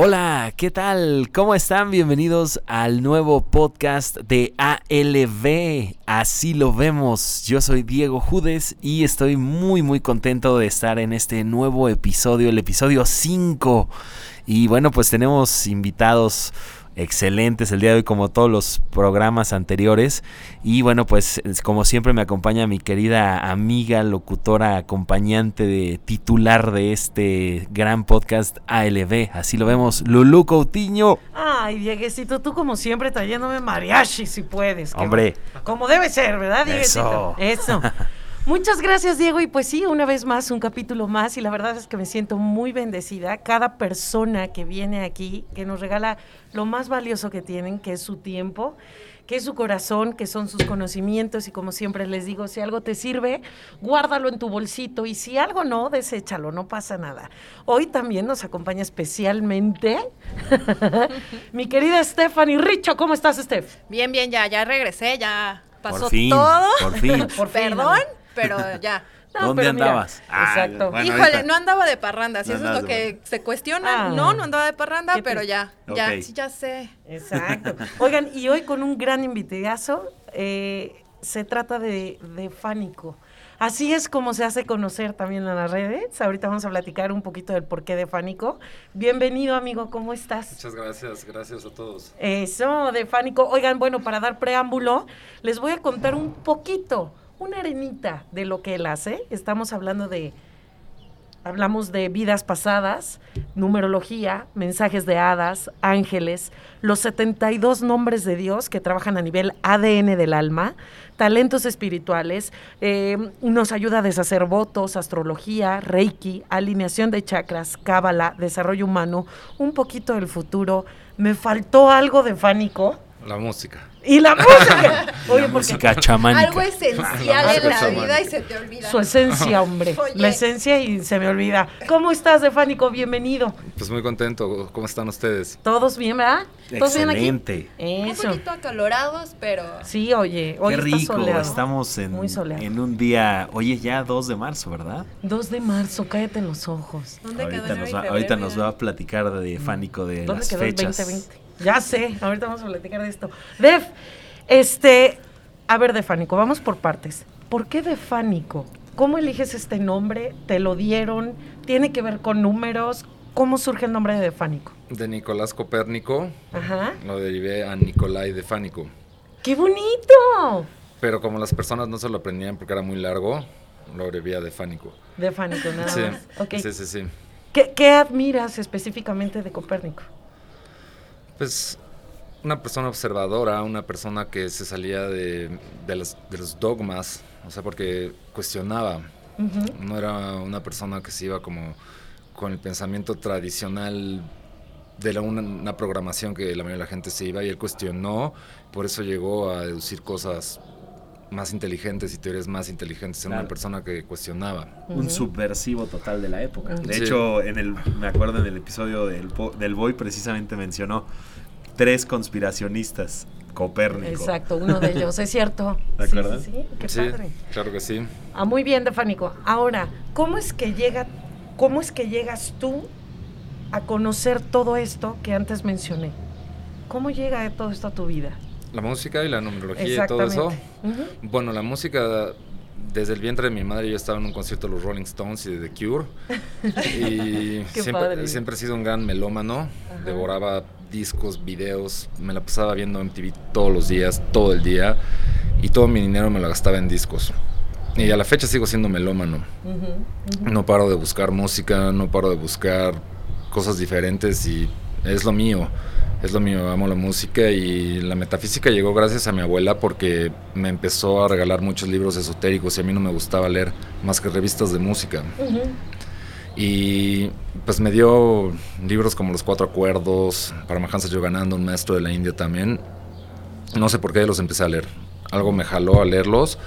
Hola, ¿qué tal? ¿Cómo están? Bienvenidos al nuevo podcast de ALB. Así lo vemos. Yo soy Diego Judes y estoy muy muy contento de estar en este nuevo episodio, el episodio 5. Y bueno, pues tenemos invitados excelentes el día de hoy como todos los programas anteriores. Y bueno pues como siempre me acompaña mi querida amiga locutora acompañante de titular de este gran podcast ALB así lo vemos Lulu Coutinho. Ay Dieguecito tú como siempre trayéndome mariachi si puedes hombre. como debe ser verdad Dieguecito eso, eso. Muchas gracias, Diego. Y pues sí, una vez más, un capítulo más. Y la verdad es que me siento muy bendecida. Cada persona que viene aquí, que nos regala lo más valioso que tienen, que es su tiempo, que es su corazón, que son sus conocimientos. Y como siempre les digo, si algo te sirve, guárdalo en tu bolsito. Y si algo no, deséchalo, no pasa nada. Hoy también nos acompaña especialmente mi querida Stephanie Richo. ¿Cómo estás, Steph? Bien, bien, ya, ya regresé, ya pasó por fin, todo. Por fin. por Perdón pero ya. No, ¿Dónde pero mira, andabas? Ah, exacto. bueno, Híjole, ahorita. no andaba de parranda, si No eso es lo que se cuestiona. Ah. no, no andaba de parranda, pero ya, ya, Ok. sí, ya sé. Exacto. Oigan, y hoy con un gran invitadazo, eh, se trata de, de Fánico. Así es como se hace conocer también en las redes. Ahorita vamos a platicar un poquito del porqué de Fánico. Bienvenido, amigo, ¿cómo estás? Muchas gracias, gracias a todos. Eso, de Fánico. Oigan, bueno, para dar preámbulo, les voy a contar un poquito, una arenita de lo que él hace. Estamos hablando de, hablamos de vidas pasadas, numerología, mensajes de hadas, ángeles, los 72 nombres de Dios que trabajan a nivel ADN del alma, talentos espirituales, eh, nos ayuda a deshacer votos, astrología, reiki, alineación de chakras, cábala, desarrollo humano, un poquito del futuro. Me faltó algo de Fánico. La música. Y la música. Oye, La porque música chamánica. Algo esencial La en la música vida y se te olvida. su esencia, hombre. Oye. La esencia y se me olvida. ¿Cómo estás, Defánico? Bienvenido. Pues muy contento. ¿Cómo están ustedes? ¿Todos bien, verdad? ¿Todos bien aquí? Excelente. Un Eso. poquito acalorados, pero Sí, oye, hoy Qué está rico, soleado. estamos en, Muy soleado. en un día, oye ya 2 de marzo, ¿verdad? 2 de marzo, cállate en los ojos. ¿dónde quedó Ahorita enero nos, va, ahorita nos va a platicar de Fánico de ¿Dónde las quedó fechas. el 2020? Ya sé, ahorita vamos a platicar de esto. Def, este, a ver, Defánico, vamos por partes. ¿Por qué Defánico? ¿Cómo eliges este nombre? ¿Te lo dieron? ¿Tiene que ver con números? ¿Cómo surge el nombre de Defánico? De Nicolás Copérnico, Ajá. lo derivé a Nicolai de Fánico. ¡Qué bonito! Pero como las personas no se lo aprendían porque era muy largo, lo abrevié a de Fánico. Defánico, nada Sí, más. Ok. sí, sí, sí. ¿Qué, qué admiras específicamente de Copérnico? Pues una persona observadora, una persona que se salía de, de los, de los dogmas, o sea, porque cuestionaba. No era una persona que se iba como con el pensamiento tradicional de la, una, una programación que la mayoría de la gente se iba y él cuestionó, por eso llegó a deducir cosas más inteligentes y teorías más inteligentes. Era Claro. una persona que cuestionaba. Un subversivo total de la época. De Sí. hecho, en el, me acuerdo en el episodio del, del Boy precisamente mencionó tres conspiracionistas. Copérnico. Exacto, uno de ellos, es cierto. ¿De Sí, acuerdo? Sí, sí, qué sí, padre. claro que sí. Ah, muy bien, Defánico. Ahora, ¿cómo es que llega, cómo es que llegas tú a conocer todo esto que antes mencioné? ¿Cómo llega todo esto a tu vida? La música y la numerología y todo eso. Bueno, la música, desde el vientre de mi madre yo estaba en un concierto de los Rolling Stones y de The Cure. Y siempre, siempre he sido un gran melómano. Ajá. Devoraba discos, videos. Me la pasaba viendo MTV todos los días, todo el día. Y todo mi dinero me lo gastaba en discos. Y a la fecha sigo siendo melómano. No paro de buscar música, no paro de buscar cosas diferentes y es lo mío. Es lo mío, amo la música y la metafísica llegó gracias a mi abuela porque me empezó a regalar muchos libros esotéricos y a mí no me gustaba leer más que revistas de música. Y pues me dio libros como Los Cuatro Acuerdos, Paramahansa Yogananda, un maestro de la India también. No sé por qué los empecé a leer. Algo me jaló a leerlos.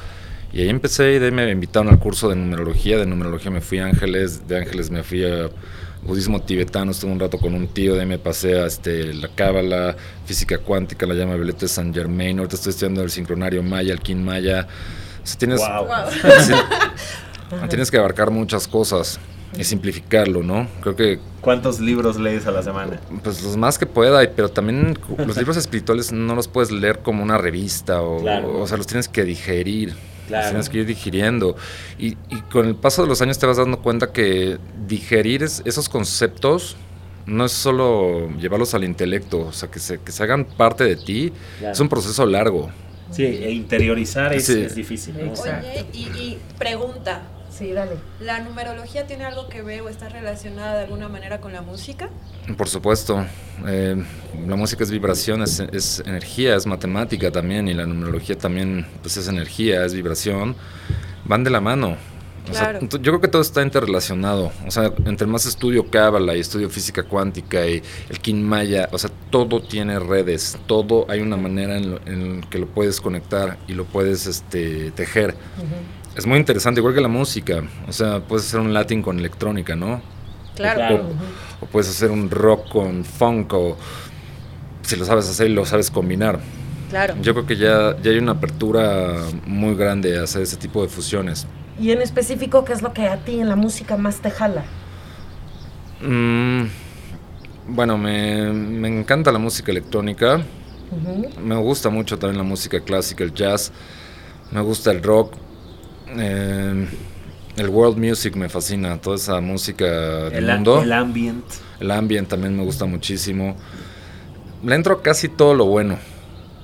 Y ahí empecé y de ahí me invitaron al curso de numerología. De numerología me fui a Ángeles, de Ángeles me fui a budismo tibetano, estuve un rato con un tío, de ahí me pasé a este, la cábala, física cuántica, la llama violeta de San Germain. Ahorita estoy estudiando el sincronario maya, el kin maya. O sea, tienes, Wow. Tienes que abarcar muchas cosas. y simplificarlo, ¿no? Creo que ¿Cuántos libros lees a la semana? pues los más que pueda, pero también los libros espirituales no los puedes leer como una revista o, Claro. o sea, los tienes que digerir. Claro. tienes que ir digiriendo. Y, y con el paso de los años te vas dando cuenta que digerir es- esos conceptos no es solo llevarlos al intelecto, o sea, que se, que se hagan parte de ti. Claro. Es un proceso largo. Sí, e interiorizar es, Sí. es difícil. ¿no? Exacto. Oye, y, y pregunta, Sí, dale. ¿la numerología tiene algo que ver o está relacionada de alguna manera con la música? Por supuesto, eh, la música es vibración, es, es energía, es matemática también, y la numerología también pues es energía, es vibración, van de la mano. O sea, Claro. ent- yo creo que todo está interrelacionado. O sea, entre más estudio Cábala y estudio física cuántica y el Kin Maya, o sea, todo tiene redes, todo hay una manera en, lo- en que lo puedes conectar y lo puedes este, tejer. Es muy interesante, igual que la música. O sea, puedes hacer un latín con electrónica, ¿no? Claro. O puedes hacer un rock con funk o si lo sabes hacer y lo sabes combinar. Claro. Yo creo que ya, ya hay una apertura muy grande a hacer ese tipo de fusiones. Y en específico, ¿qué es lo que a ti en la música más te jala? Mm, bueno, me, me encanta la música electrónica, me gusta mucho también la música clásica, el jazz, me gusta el rock, eh, el world music me fascina, toda esa música del El, mundo. el ambient. El ambient también me gusta muchísimo. Le entro casi todo lo bueno.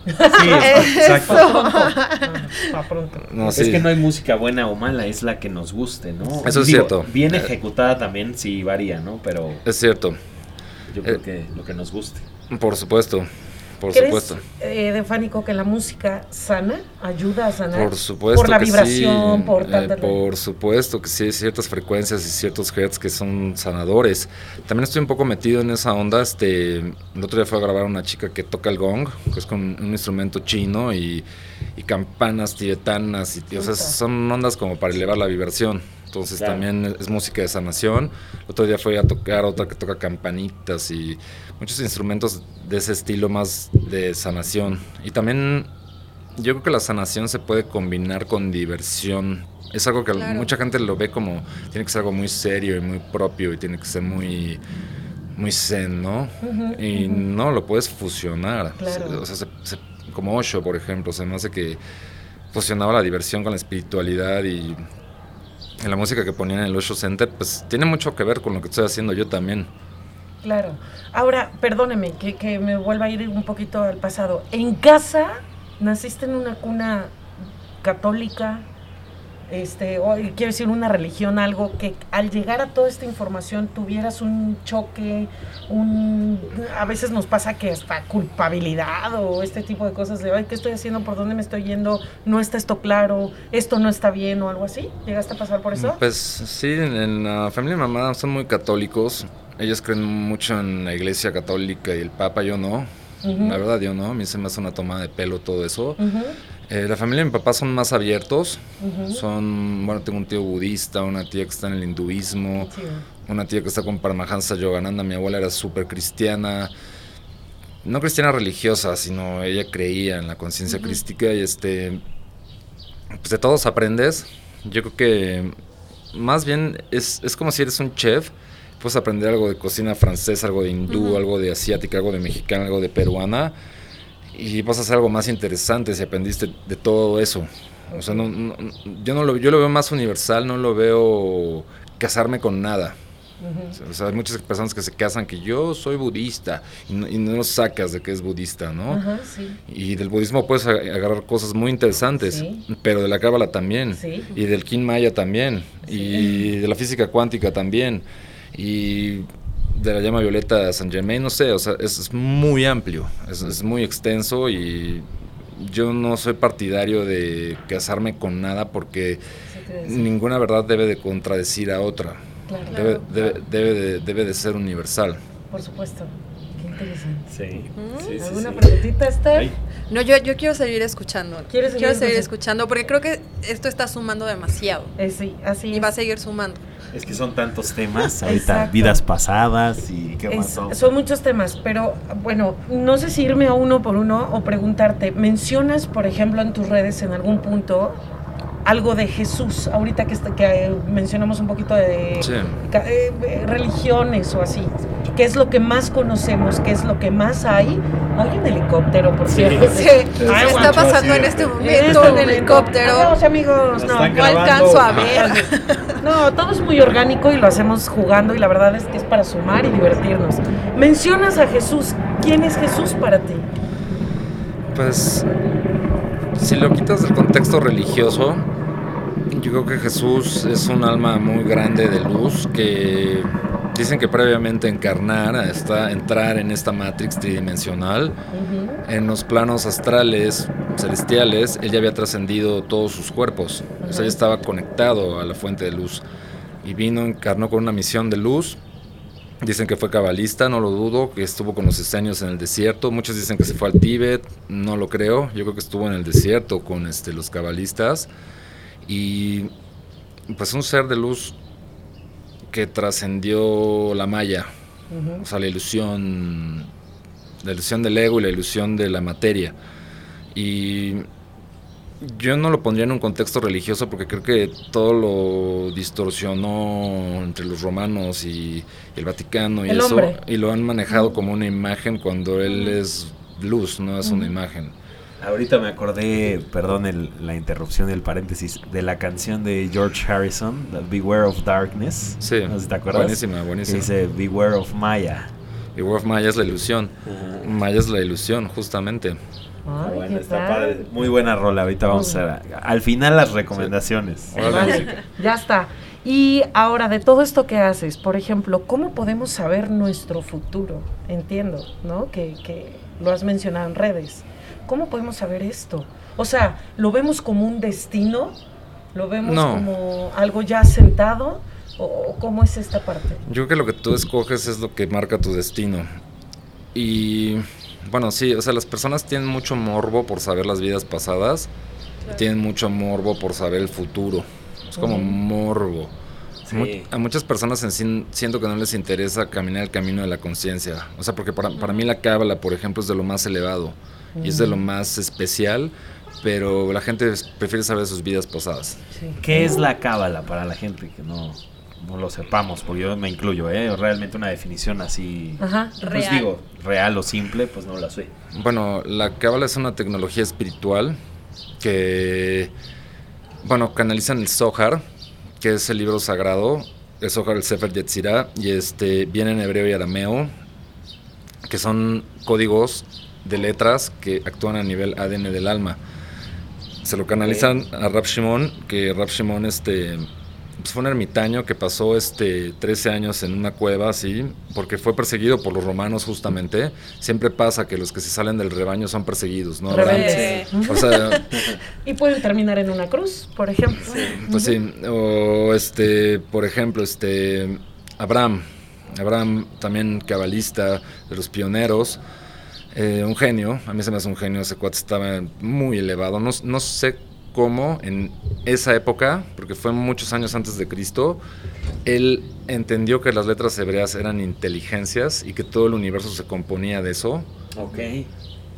Sí, exacto. Para pronto. No, Es que no hay música buena o mala, es la que nos guste, ¿no? Eso es cierto. Bien Eh. ejecutada también sí varía, ¿no? Pero Es cierto, yo creo Eh. que lo que nos guste. por supuesto, por ¿Crees, supuesto. eh, Defánico, que la música sana, ayuda a sanar? Por supuesto Por la que vibración, sí. por Eh, tanta- por supuesto que sí, hay ciertas frecuencias y ciertos hertz que son sanadores. También estoy un poco metido en esa onda. Este, el otro día fue a grabar una chica que toca el gong, que es con un instrumento chino y, y campanas tibetanas. Y, o sea, son ondas como para elevar la vibración. Entonces Claro. también es música de sanación. El otro día fue a tocar otra que toca campanitas y muchos instrumentos de ese estilo más de sanación. Y también yo creo que la sanación se puede combinar con diversión. Es algo que Claro. mucha gente lo ve como tiene que ser algo muy serio y muy propio y tiene que ser muy muy zen, ¿no? Y no lo puedes fusionar. Claro. O sea, se- se- como Osho, por ejemplo, se me hace que fusionaba la diversión con la espiritualidad y en la música que ponían en el Osho Center, pues tiene mucho que ver con lo que estoy haciendo yo también. Claro. Ahora, perdóneme que, que me vuelva a ir un poquito al pasado. ¿En casa naciste en una cuna católica? Este, o quiero decir, una religión, algo que al llegar a toda esta información tuvieras un choque, un a veces nos pasa que hasta culpabilidad o este tipo de cosas de ay, ¿qué estoy haciendo? ¿Por dónde me estoy yendo? No está esto claro, esto no está bien o algo así. ¿Llegaste a pasar por eso? Pues sí, en, la familia de mamá son muy católicos. Ellos creen mucho en la iglesia católica y el papa, yo no. La verdad, yo no. A mí se me hace una toma de pelo todo eso. Ujú, Eh, la familia de mi papá son más abiertos. Son, bueno, tengo un tío budista, una tía que está en el hinduismo, Sí. una tía que está con Paramahansa Yogananda. Mi abuela era súper cristiana. No cristiana religiosa, sino ella creía en la conciencia crística y este. Pues de todos aprendes. Yo creo que más bien es, es como si eres un chef. Puedes aprender algo de cocina francesa, algo de hindú, algo de asiática, algo de mexicana, algo de peruana. Y vas a hacer algo más interesante si aprendiste de todo eso. O sea, no, no- yo, no lo, yo lo veo más universal, no lo veo casarme con nada. Ujú. O sea, hay muchas personas que se casan que yo soy budista y no, y no sacas de que es budista, ¿no? Ajá, sí. Y del budismo puedes agarrar cosas muy interesantes, Sí. pero de la cábala también, Sí. y del Kin Maya también, y de la física cuántica también, y de la llama violeta de Saint Germain, no sé, o sea, es, es muy amplio, es, es muy extenso y yo no soy partidario de casarme con nada porque ninguna verdad debe de contradecir a otra. Claro, Debe, debe, debe de, debe de ser universal. por supuesto. Qué interesante. Sí. Mm. sí, sí, ¿Alguna sí. preguntita, Esther? No, yo, yo quiero seguir escuchando. ¿Quieres seguir quiero seguir escuchando? escuchando porque creo que esto está sumando demasiado. Eh, sí, así Y es. va a seguir sumando. Es que son tantos temas ahorita, Exacto. vidas pasadas y qué Es- pasó. son muchos temas, pero bueno, no sé si irme a uno por uno o preguntarte, mencionas, por ejemplo, en tus redes en algún punto algo de Jesús, ahorita que, está- que eh, mencionamos un poquito de Sí. eh, religiones o así. ¿Qué es lo que más conocemos? ¿Qué es lo que más hay? Hay un helicóptero, por cierto. Sí, Ay, se guacho, está pasando sí. en este En momento este un momento. helicóptero. Adiós, amigos. Lo No, No alcanzo a ver. no, todo es muy orgánico y lo hacemos jugando y la verdad es que es para sumar y divertirnos. Mencionas a Jesús. ¿Quién es Jesús para ti? Pues, si lo quitas del contexto religioso, yo creo que Jesús es un alma muy grande de luz que dicen que previamente encarnar, hasta entrar en esta matrix tridimensional, en los planos astrales, celestiales, él ya había trascendido todos sus cuerpos. O sea, ya estaba conectado a la fuente de luz. Y vino, encarnó con una misión de luz. Dicen que fue cabalista, no lo dudo, que estuvo con los esenios en el desierto. Muchos dicen que se fue al Tíbet, no lo creo. Yo creo que estuvo en el desierto con este, los cabalistas. Y pues un ser de luz que trascendió la malla, o sea, la ilusión, la ilusión del ego y la ilusión de la materia. Y yo no lo pondría en un contexto religioso porque creo que todo lo distorsionó entre los romanos y el Vaticano y El eso, hombre. y lo han manejado como una imagen cuando él es luz, no es una imagen. Ahorita me acordé, perdón el- la interrupción y el paréntesis, de la canción de George Harrison, Beware of Darkness. Sí, No sé si te acuerdas. buenísima, buenísima. dice Beware of Maya. Y Wolf Maya es la ilusión. Maya es la ilusión, justamente. Ay, Bueno, ¿qué está padre. Muy buena rola. Ahorita vamos a hacer al final las recomendaciones. Vale, ya está. Y ahora, de todo esto que haces, por ejemplo, ¿cómo podemos saber nuestro futuro? Entiendo, ¿no? Que, que lo has mencionado en redes. ¿Cómo podemos saber esto? O sea, ¿lo vemos como un destino? ¿Lo vemos No. como algo ya sentado? ¿O, cómo es esta parte? Yo creo que lo que tú escoges es lo que marca tu destino. Y bueno, sí, o sea, las personas tienen mucho morbo por saber las vidas pasadas y tienen mucho morbo por saber el futuro. Es como morbo. Sí. A muchas personas en sí siento que no les interesa caminar el camino de la conciencia. O sea, porque para, para mí la cábala, por ejemplo, es de lo más elevado y es de lo más especial, pero la gente prefiere saber de sus vidas pasadas. Sí. ¿Qué es la cábala para la gente que no, no lo sepamos? Porque yo me incluyo, ¿eh? Realmente una definición así, Ajá. pues Real. digo, real o simple, pues no la sé. Bueno, la cábala es una tecnología espiritual que, bueno, canalizan el Zohar, que es el libro sagrado, el Zohar, el Sefer Yetzirah, y este viene en hebreo y arameo, que son códigos de letras que actúan a nivel ADN del alma. Se lo canalizan a Rab Shimon, que Rab Shimon este, pues fue un ermitaño que pasó este 13 años en una cueva así, porque fue perseguido por los romanos justamente. Siempre pasa que los que se salen del rebaño son perseguidos, ¿no? O sea, Y pueden terminar en una cruz, por ejemplo. pues sí, o este, por ejemplo, este Abraham, Abraham también cabalista de los pioneros, eh, un genio, a mí se me hace un genio, ese cuate estaba muy elevado, no, no sé cómo en esa época, porque fue muchos años antes de Cristo, él entendió que las letras hebreas eran inteligencias y que todo el universo se componía de eso, Ok.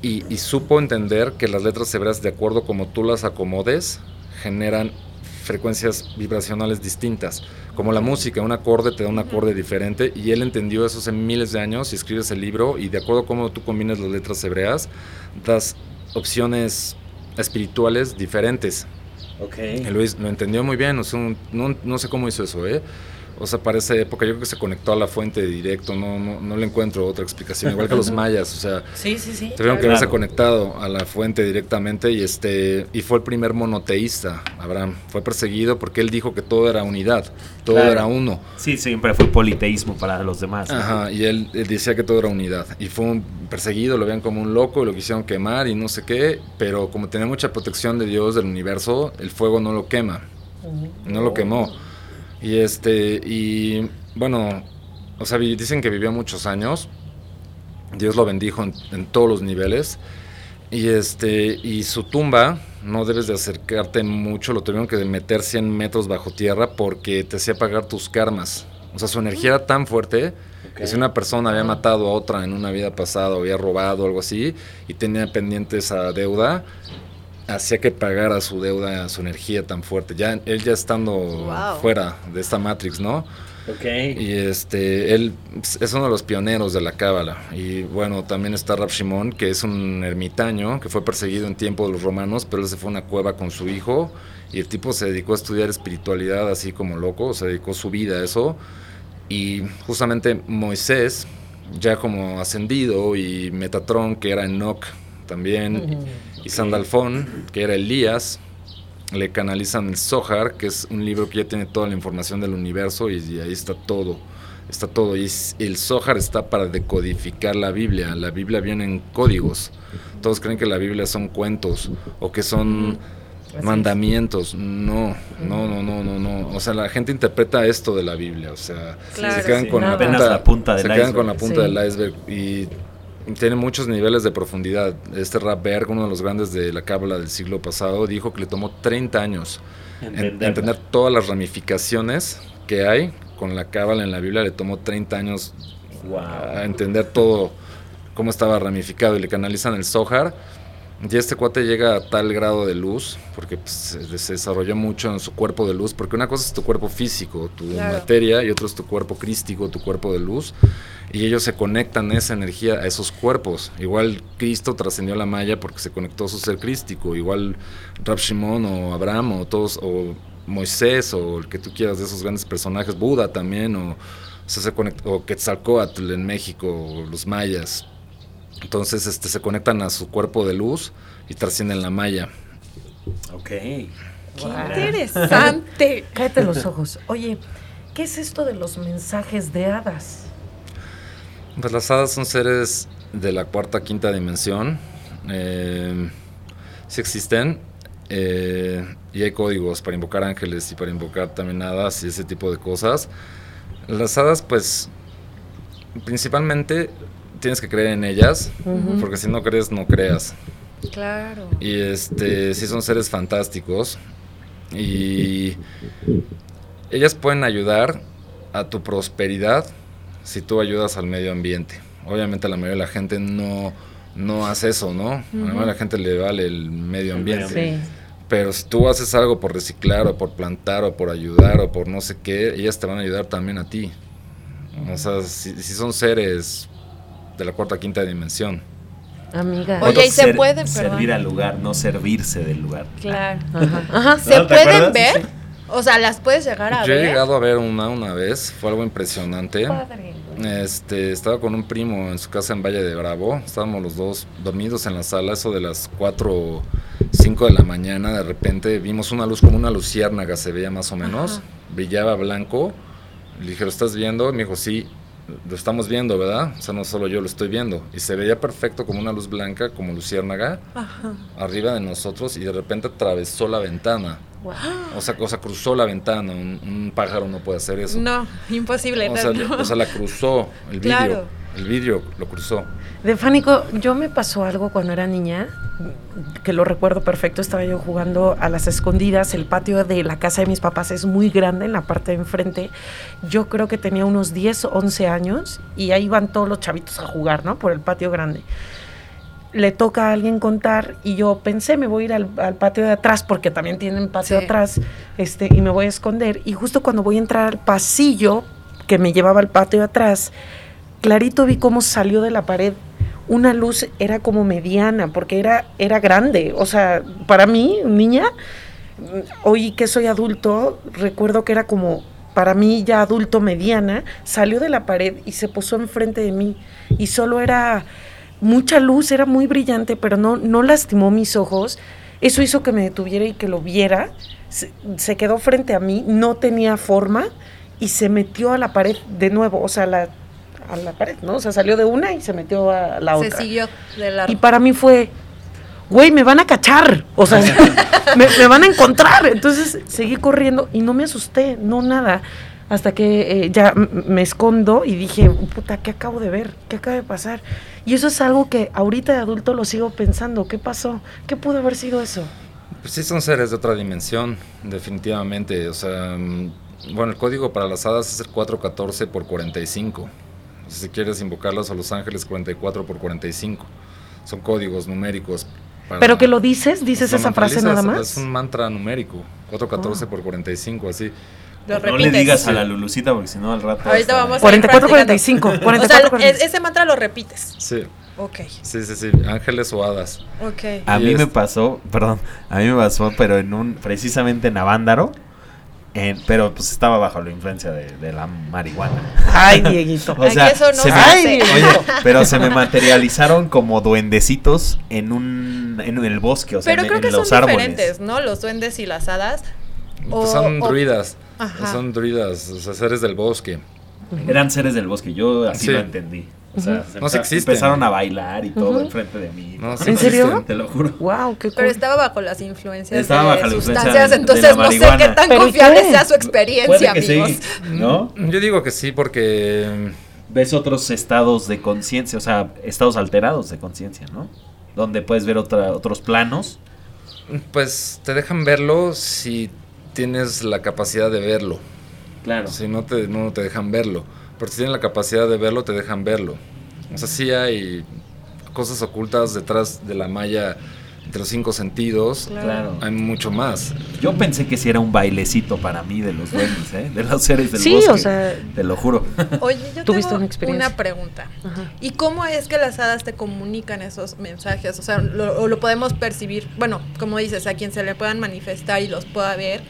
y, y supo entender que las letras hebreas, de acuerdo como tú las acomodes, generan frecuencias vibracionales distintas. Como la música, un acorde te da un acorde diferente y él entendió eso hace miles de años y escribe ese libro y de acuerdo a cómo tú combinas las letras hebreas, das opciones espirituales diferentes. Ok. Y Luis lo entendió muy bien, o sea, un- no, no sé cómo hizo eso, ¿eh? O sea, para esa época yo creo que se conectó a la fuente directo, no, no, no le encuentro otra explicación, igual que los mayas, o sea, Sí, sí, sí. Tuvieron que haberse conectado a la fuente directamente y este y fue el primer monoteísta, Abraham. Fue perseguido porque él dijo que todo era unidad, todo Claro. era uno. Sí, siempre fue politeísmo para los demás. ¿no? Ajá, y él, él decía que todo era unidad. Y fue un perseguido, lo veían como un loco, y lo quisieron quemar y no sé qué, pero como tenía mucha protección de Dios del universo, el fuego no lo quema, no lo quemó. Y este y bueno, o sea, dicen que vivió muchos años. Dios lo bendijo en, en todos los niveles. Y este y su tumba no debes de acercarte mucho, lo tuvieron que meter 100 metros bajo tierra porque te hacía pagar tus karmas. O sea, su energía era tan fuerte que si una persona había matado a otra en una vida pasada o había robado algo así y tenía pendiente esa deuda, hacía que pagara su deuda, su energía tan fuerte. Ya él ya estando Wow. fuera de esta Matrix, ¿no? Ok. Y este, él es uno de los pioneros de la cábala. Y bueno, también está Rab Shimon, que es un ermitaño que fue perseguido en tiempo de los romanos, pero él se fue a una cueva con su hijo. Y el tipo se dedicó a estudiar espiritualidad así como loco, se dedicó su vida a eso. Y justamente Moisés, ya como ascendido, y Metatron, que era Enoch también, y Sandalfón, que era Elías, le canalizan el Zohar, que es un libro que ya tiene toda la información del universo y, y ahí está todo. Está todo. Y el Zohar está para decodificar la Biblia. La Biblia viene en códigos. Todos creen que la Biblia son cuentos o que son es. mandamientos. No, no, no, no, no, no. O sea, la gente interpreta esto de la Biblia. O sea, Claro, se quedan sí. con la Apenas punta, la punta del se quedan con iceberg. la punta Sí. del iceberg y tiene muchos niveles de profundidad. Este Berg, uno de los grandes de la cábala del siglo pasado, dijo que le tomó 30 años en- entender todas las ramificaciones que hay con la cábala en la Biblia. Le tomó 30 años Wow. a entender todo cómo estaba ramificado y le canalizan el Zohar. Y este cuate llega a tal grado de luz, porque pues, se, desarrolló mucho en su cuerpo de luz, porque una cosa es tu cuerpo físico, tu Claro. materia, y otro es tu cuerpo crístico, tu cuerpo de luz, y ellos se conectan esa energía a esos cuerpos. Igual Cristo trascendió la malla porque se conectó a su ser crístico, igual Rab Shimon o Abraham o todos, o Moisés o el que tú quieras de esos grandes personajes, Buda también, o, o sea, se conect- o Quetzalcóatl en México, o los mayas. Entonces este, se conectan a su cuerpo de luz y trascienden la malla. Ok. Qué Wow. interesante. Cállate los ojos. Oye, ¿qué es esto de los mensajes de hadas? Pues las hadas son seres de la cuarta, quinta dimensión. Eh, sí existen. eh, y hay códigos para invocar ángeles y para invocar también hadas y ese tipo de cosas. Las hadas, pues, principalmente tienes que creer en ellas, porque si no crees, no creas. Claro. Y este, sí son seres fantásticos. Y ellas pueden ayudar a tu prosperidad si tú ayudas al medio ambiente. Obviamente la mayoría de la gente no, no hace eso, ¿no? A la mayoría de la gente le vale el medio El medio ambiente. Sí. Pero si tú haces algo por reciclar o por plantar o por ayudar o por no sé qué, ellas te van a ayudar también a ti. O sea, si, si son seres de la cuarta quinta dimensión. Amiga. Oye, y se Ser- puede, Servir al lugar, no servirse del lugar. Claro. Ajá. Ajá. ¿Se ¿No te pueden ver? Sí. O sea, ¿las puedes llegar a Yo he ver? llegado a ver una una vez, fue algo impresionante. Padre. Este, estaba con un primo en su casa en Valle de Bravo. Estábamos los dos dormidos en la sala, eso de las 4 o 5 de la mañana. De repente vimos una luz como una luciérnaga, se veía más o menos. Ajá. Brillaba blanco. Le dije, ¿lo estás viendo? Me dijo, sí, lo estamos viendo, ¿verdad? O sea, no solo yo lo estoy viendo. Y se veía perfecto como una luz blanca, como luciérnaga, Ajá. arriba de nosotros. Y de repente atravesó la ventana. Wow. O sea, o sea cruzó la ventana. Un, un pájaro no puede hacer eso. No, imposible. O sea, no. o sea, la cruzó, el vidrio. Claro. El vidrio lo cruzó. De Fánico, yo me pasó algo cuando era niña, que lo recuerdo perfecto, estaba yo jugando a las escondidas, el patio de la casa de mis papás es muy grande en la parte de enfrente, yo creo que tenía unos 10 o 11 años y ahí van todos los chavitos a jugar, ¿no? Por el patio grande. Le toca a alguien contar y yo pensé, me voy a ir al, al patio de atrás porque también tienen patio Sí. atrás este, y me voy a esconder. Y justo cuando voy a entrar al pasillo que me llevaba al patio de atrás, clarito vi cómo salió de la pared. Una luz era como mediana porque era era grande. O sea para mí niña hoy que soy adulto recuerdo que era como para mí ya adulto mediana salió de la pared y se posó enfrente de mí. Y solo era mucha luz era muy brillante pero no no lastimó mis ojos eso hizo que me detuviera y que lo viera se, se quedó frente a mí no tenía forma y se metió a la pared de nuevo, o sea, la, a la pared, ¿no? O sea, salió de una y se metió a la Se otra. siguió de largo. Y para mí fue, güey, me van a cachar, o sea, me, me van a encontrar. Entonces seguí corriendo y no me asusté, no nada, hasta que eh, ya me escondo y dije, puta, ¿qué acabo de ver? ¿Qué acaba de pasar? Y eso es algo que ahorita de adulto lo sigo pensando, ¿qué pasó? ¿Qué pudo haber sido eso? Pues sí son seres de otra dimensión, definitivamente. O sea, mm, bueno, el código para las hadas es el 414 por 45. O sea, si quieres invocarlos a los ángeles, 44 por 45. Son códigos numéricos. para- Pero que lo dices, dices lo esa frase nada más. Es un mantra numérico. 414 por 45, así. Lo No le digas a la Lulucita porque si no al rato. Ahorita vamos a 44, ir 45, practicando. 44, O sea, 45. e- ese mantra lo repites. Sí, Ok, sí, sí, sí. Ángeles o hadas. ok. A Y mí es- me pasó, perdón, a mí me pasó, pero en un, precisamente en Avándaro, en- pero pues estaba bajo la influencia de, de la marihuana. Ay, Dieguito. O sea, eso no se me- hace. Oye, pero se me materializaron como duendecitos en un, en el bosque, o sea, Pero en, creo en que son los árboles. diferentes, ¿no? Los duendes y las hadas. O- Pues son o- druidas. Ajá. Son druidas, o sea, seres del bosque. Eran seres del bosque, yo así Sí. lo entendí. O sea, se No, empe- existen. empezaron a bailar y todo Ujú. enfrente de mí. No, ¿En serio? existen. Te lo juro. Wow, qué cool. Pero estaba bajo las influencias Estaba de bajo la influencia sustancias, de- de entonces la no sé qué tan ¿Pero y confiable qué? sea su experiencia, Puede que amigos. sí, ¿no? Yo digo que sí, porque Ves otros estados de conciencia, o sea, estados alterados de conciencia, ¿no? Donde puedes ver otra, otros planos. pues te dejan verlo si tienes la capacidad de verlo. Claro. Si no te, no te dejan verlo. Pero si tienen la capacidad de verlo, te dejan verlo. O sea, sí hay cosas ocultas detrás de la malla de los cinco sentidos. Claro. Hay mucho más. Yo pensé que sí era un bailecito para mí de los duendes, ¿eh? De los seres del Sí, bosque. o sea- Te lo juro. Oye, yo Tuviste tengo una experiencia. una pregunta. Ajá. ¿Y cómo es que las hadas te comunican esos mensajes? O sea, lo, lo podemos percibir, bueno, como dices, a quien se le puedan manifestar y los pueda ver,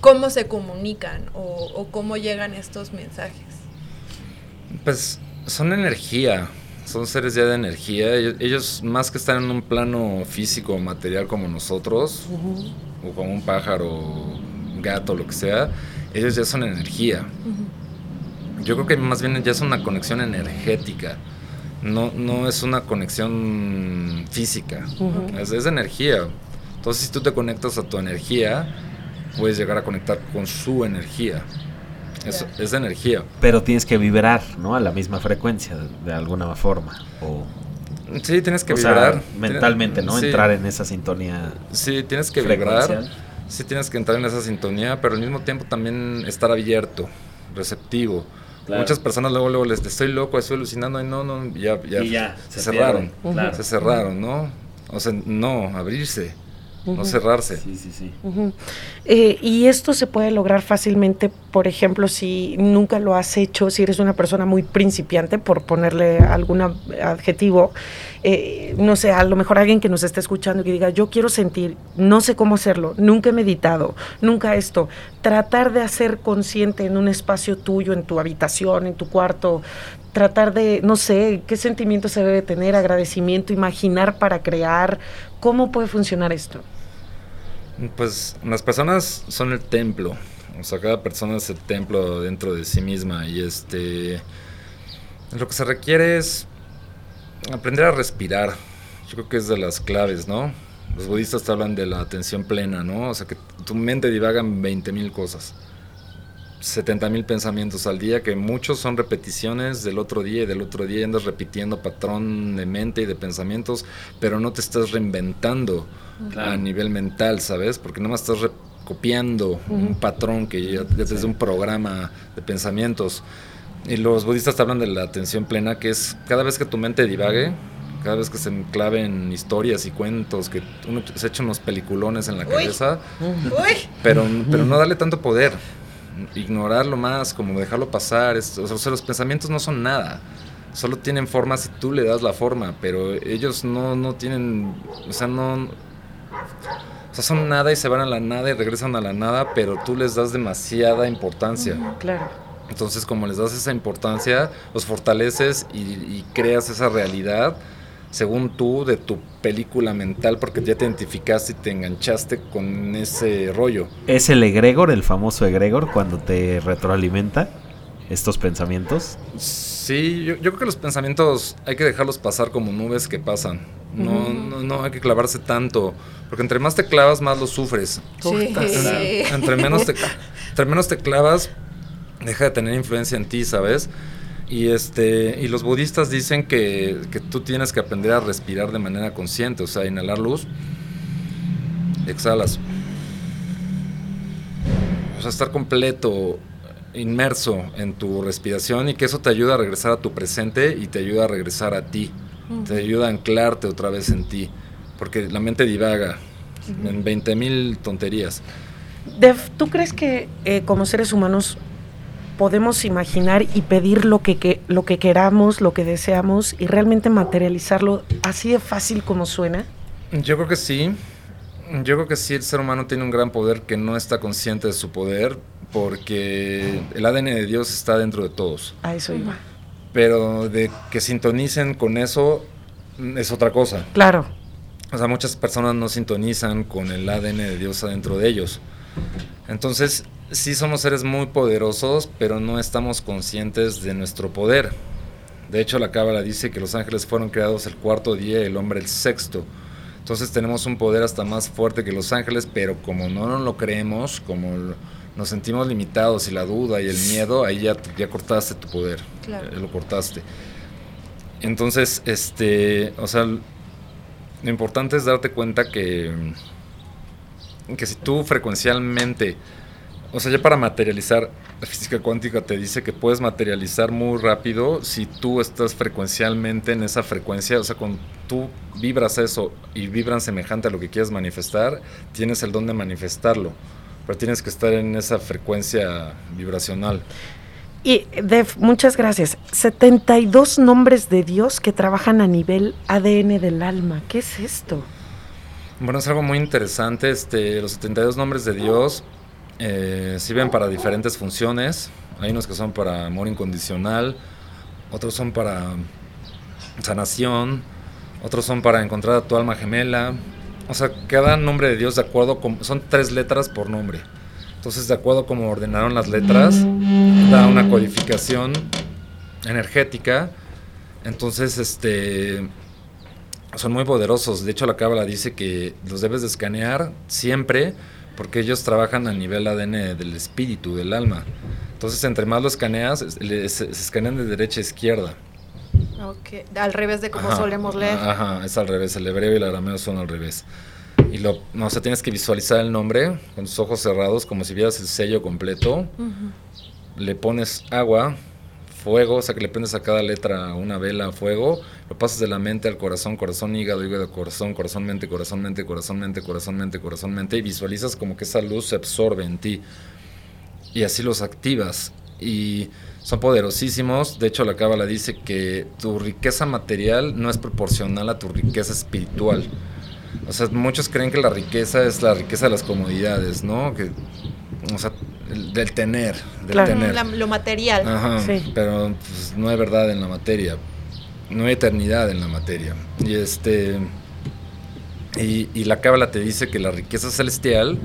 ¿cómo se comunican o, o cómo llegan estos mensajes? Pues son energía. Son seres ya de energía. Ellos, ellos, más que estar en un plano físico o material como nosotros, o como un pájaro, un gato, lo que sea, ellos ya son energía. Yo creo que más bien ya es una conexión energética. No, no es una conexión física. Es, es energía. Entonces, si tú te conectas a tu energía, puedes llegar a conectar con su energía. Es, es energía. Pero tienes que vibrar, ¿no? A la misma frecuencia, de, alguna forma. O, Sí, tienes que o sea, vibrar. mentalmente, ¿no? Sí. Entrar en esa sintonía Sí, tienes que vibrar. Sí, tienes que entrar en esa sintonía, pero al mismo tiempo también estar abierto, receptivo. Claro. Muchas personas luego, luego les estoy loco, estoy alucinando y no, no, ya, ya, Y ya, se, se cerraron. claro. Se cerraron, ¿no? O sea, no, abrirse, no cerrarse. Sí, sí, sí. Eh, y esto se puede lograr fácilmente, por ejemplo, si nunca lo has hecho, si eres una persona muy principiante, por ponerle algún adjetivo, eh, no sé, a lo mejor alguien que nos esté escuchando y que diga, yo quiero sentir, no sé cómo hacerlo, nunca he meditado, nunca esto, tratar de hacer consciente en un espacio tuyo, en tu habitación, en tu cuarto, tratar de, no sé, qué sentimiento se debe tener, agradecimiento, imaginar para crear, ¿cómo puede funcionar esto? Pues las personas son el templo. O sea, cada persona es el templo dentro de sí misma. Y este. Lo que se requiere es aprender a respirar. Yo creo que es de las claves, ¿no? Los budistas te hablan de la atención plena, ¿no? O sea, que tu mente divaga en 20 mil cosas. 70 mil pensamientos al día, que muchos son repeticiones del otro día y del otro día y andas repitiendo patrón de mente y de pensamientos, pero no te estás reinventando Claro. a nivel mental, ¿sabes? Porque nada más estás re- copiando un patrón que ya, ya desde un programa de pensamientos. Y los budistas te hablan de la atención plena, que es cada vez que tu mente divague, cada vez que se enclave en historias y cuentos, que uno se echa unos peliculones en la Uy. cabeza, Uy, pero, pero no darle tanto poder, ignorarlo más, como dejarlo pasar. es- o sea, los pensamientos no son nada, solo tienen forma si tú le das la forma, pero ellos no, no tienen, o sea, no... Sea, son nada y se van a la nada y regresan a la nada, pero tú les das demasiada importancia. Claro. Entonces, como les das esa importancia, los fortaleces y, y creas esa realidad según tú de tu película mental, porque ya te identificaste y te enganchaste con ese rollo. ¿Es el egregor, el famoso egregor, cuando te retroalimenta estos pensamientos? Sí, yo, yo creo que los pensamientos hay que dejarlos pasar como nubes que pasan. No, no, no hay que clavarse tanto, porque entre más te clavas, más lo sufres. sí. En- Entre menos te, entre menos te clavas, deja de tener influencia en ti, ¿sabes? Y este y los budistas dicen que, que tú tienes que aprender a respirar de manera consciente, o sea, inhalar luz, exhalas. O sea, estar completo, inmerso en tu respiración y que eso te ayuda a regresar a tu presente y te ayuda a regresar a ti. Te ayuda a anclarte otra vez en ti. porque la mente divaga en 20 mil tonterías. Def, ¿tú crees que eh, como seres humanos podemos imaginar y pedir lo que, que- lo que queramos, lo que deseamos y realmente materializarlo así de fácil como suena? Yo creo que sí. Yo creo que sí, el ser humano tiene un gran poder que no está consciente de su poder porque el ADN de Dios está dentro de todos. A eso iba. Pero de que sintonicen con eso es otra cosa. Claro, O sea, muchas personas no sintonizan con el ADN de Dios adentro de ellos. Entonces, sí somos seres muy poderosos, pero no estamos conscientes de nuestro poder. De hecho, la Cábala dice que los ángeles fueron creados el cuarto día y el hombre el sexto. Entonces tenemos un poder hasta más fuerte que los ángeles, pero como no nos lo creemos, como nos sentimos limitados y la duda y el miedo, ahí ya, ya cortaste tu poder. Claro. Lo cortaste. Entonces, este, o sea, lo importante es darte cuenta que, que si tú frecuencialmente, o sea, ya para materializar, la física cuántica te dice que puedes materializar muy rápido si tú estás frecuencialmente en esa frecuencia, o sea, cuando tú vibras eso y vibran semejante a lo que quieres manifestar, tienes el don de manifestarlo, pero tienes que estar en esa frecuencia vibracional. Y Def, muchas gracias. 72 nombres de Dios que trabajan a nivel ADN del alma. ¿Qué es esto? Bueno, es algo muy interesante. Este, los 72 nombres de Dios eh, sirven para diferentes funciones. Hay unos que son para amor incondicional, otros son para sanación, otros son para encontrar a tu alma gemela. O sea, cada nombre de Dios de acuerdo con... Son tres letras por nombre. Entonces, de acuerdo a cómo ordenaron las letras, da una codificación energética. Entonces, este son muy poderosos. De hecho, la cábala dice que los debes de escanear siempre porque ellos trabajan a nivel ADN del espíritu, del alma. Entonces, entre más lo escaneas, se escanean de derecha a izquierda. Ok, Al revés de como Ajá, solemos leer. Ajá, es al revés. El hebreo y el arameo son al revés. Y lo, no, o sea, tienes que visualizar el nombre con tus ojos cerrados, como si vieras el sello completo. Ujú. Le pones agua, fuego, o sea que le prendes a cada letra una vela a fuego, lo pasas de la mente al corazón, corazón, hígado, hígado, corazón, corazón, mente, corazón, mente, corazón, mente, corazón, mente, corazón, mente, y visualizas como que esa luz se absorbe en ti. Y así los activas. Y son poderosísimos. De hecho, la Cábala dice que tu riqueza material no es proporcional a tu riqueza espiritual. O sea, muchos creen que la riqueza es la riqueza de las comodidades, ¿no? Que, o sea, el- del tener, del Claro. tener. La- lo material. Ajá, Sí. pero pues, no hay verdad en la materia, no hay eternidad en la materia. Y este y, y la cábala te dice que la riqueza celestial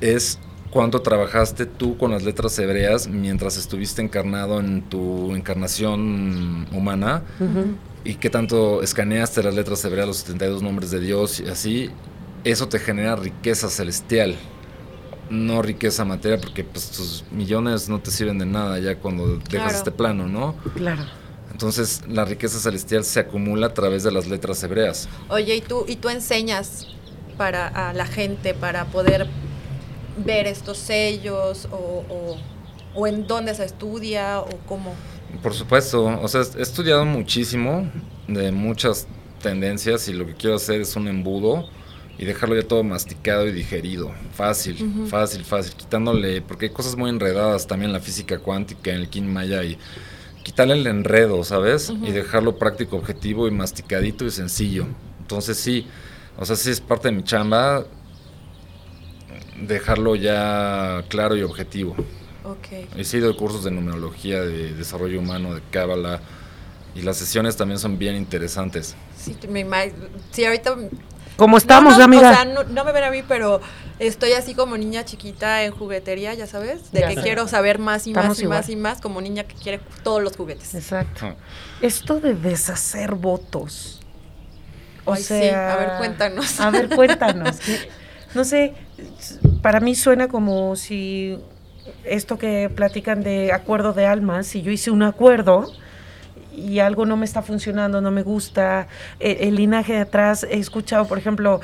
es cuánto trabajaste tú con las letras hebreas mientras estuviste encarnado en tu encarnación humana y qué tanto escaneaste las letras hebreas, los 72 nombres de Dios y así, eso te genera riqueza celestial, no riqueza material, porque pues tus millones no te sirven de nada ya cuando dejas Claro. este plano, ¿no? Claro. Entonces la riqueza celestial se acumula a través de las letras hebreas. Oye, ¿y tú, y tú enseñas para a la gente para poder ver estos sellos o, o- o en dónde se estudia o cómo? Por supuesto, o sea, he estudiado muchísimo de muchas tendencias y lo que quiero hacer es un embudo y dejarlo ya todo masticado y digerido. Fácil, fácil, fácil. Quitándole, porque hay cosas muy enredadas también en la física cuántica, en el Kin Maya y quitarle el enredo, ¿sabes? Y dejarlo práctico, objetivo y masticadito y sencillo. Entonces sí, o sea, sí es parte de mi chamba dejarlo ya claro y objetivo. Ok. He sido cursos de numerología, de desarrollo humano, de cábala. Y las sesiones también son bien interesantes. Sí, me sí, ahorita... Como estamos, no, no, amiga. O sea, no, no me ven a mí, pero estoy así como niña chiquita en juguetería, ya sabes, de Ya que sé. quiero saber más y Estamos más y más igual. y más, como niña que quiere todos los juguetes. Exacto. Ajá. Esto de deshacer votos. O Ay, sí, sea, a ver, cuéntanos. A ver, cuéntanos. No sé, para mí suena como si esto que platican de acuerdo de almas, si yo hice un acuerdo y algo no me está funcionando, no me gusta, eh, el linaje de atrás, he escuchado, por ejemplo,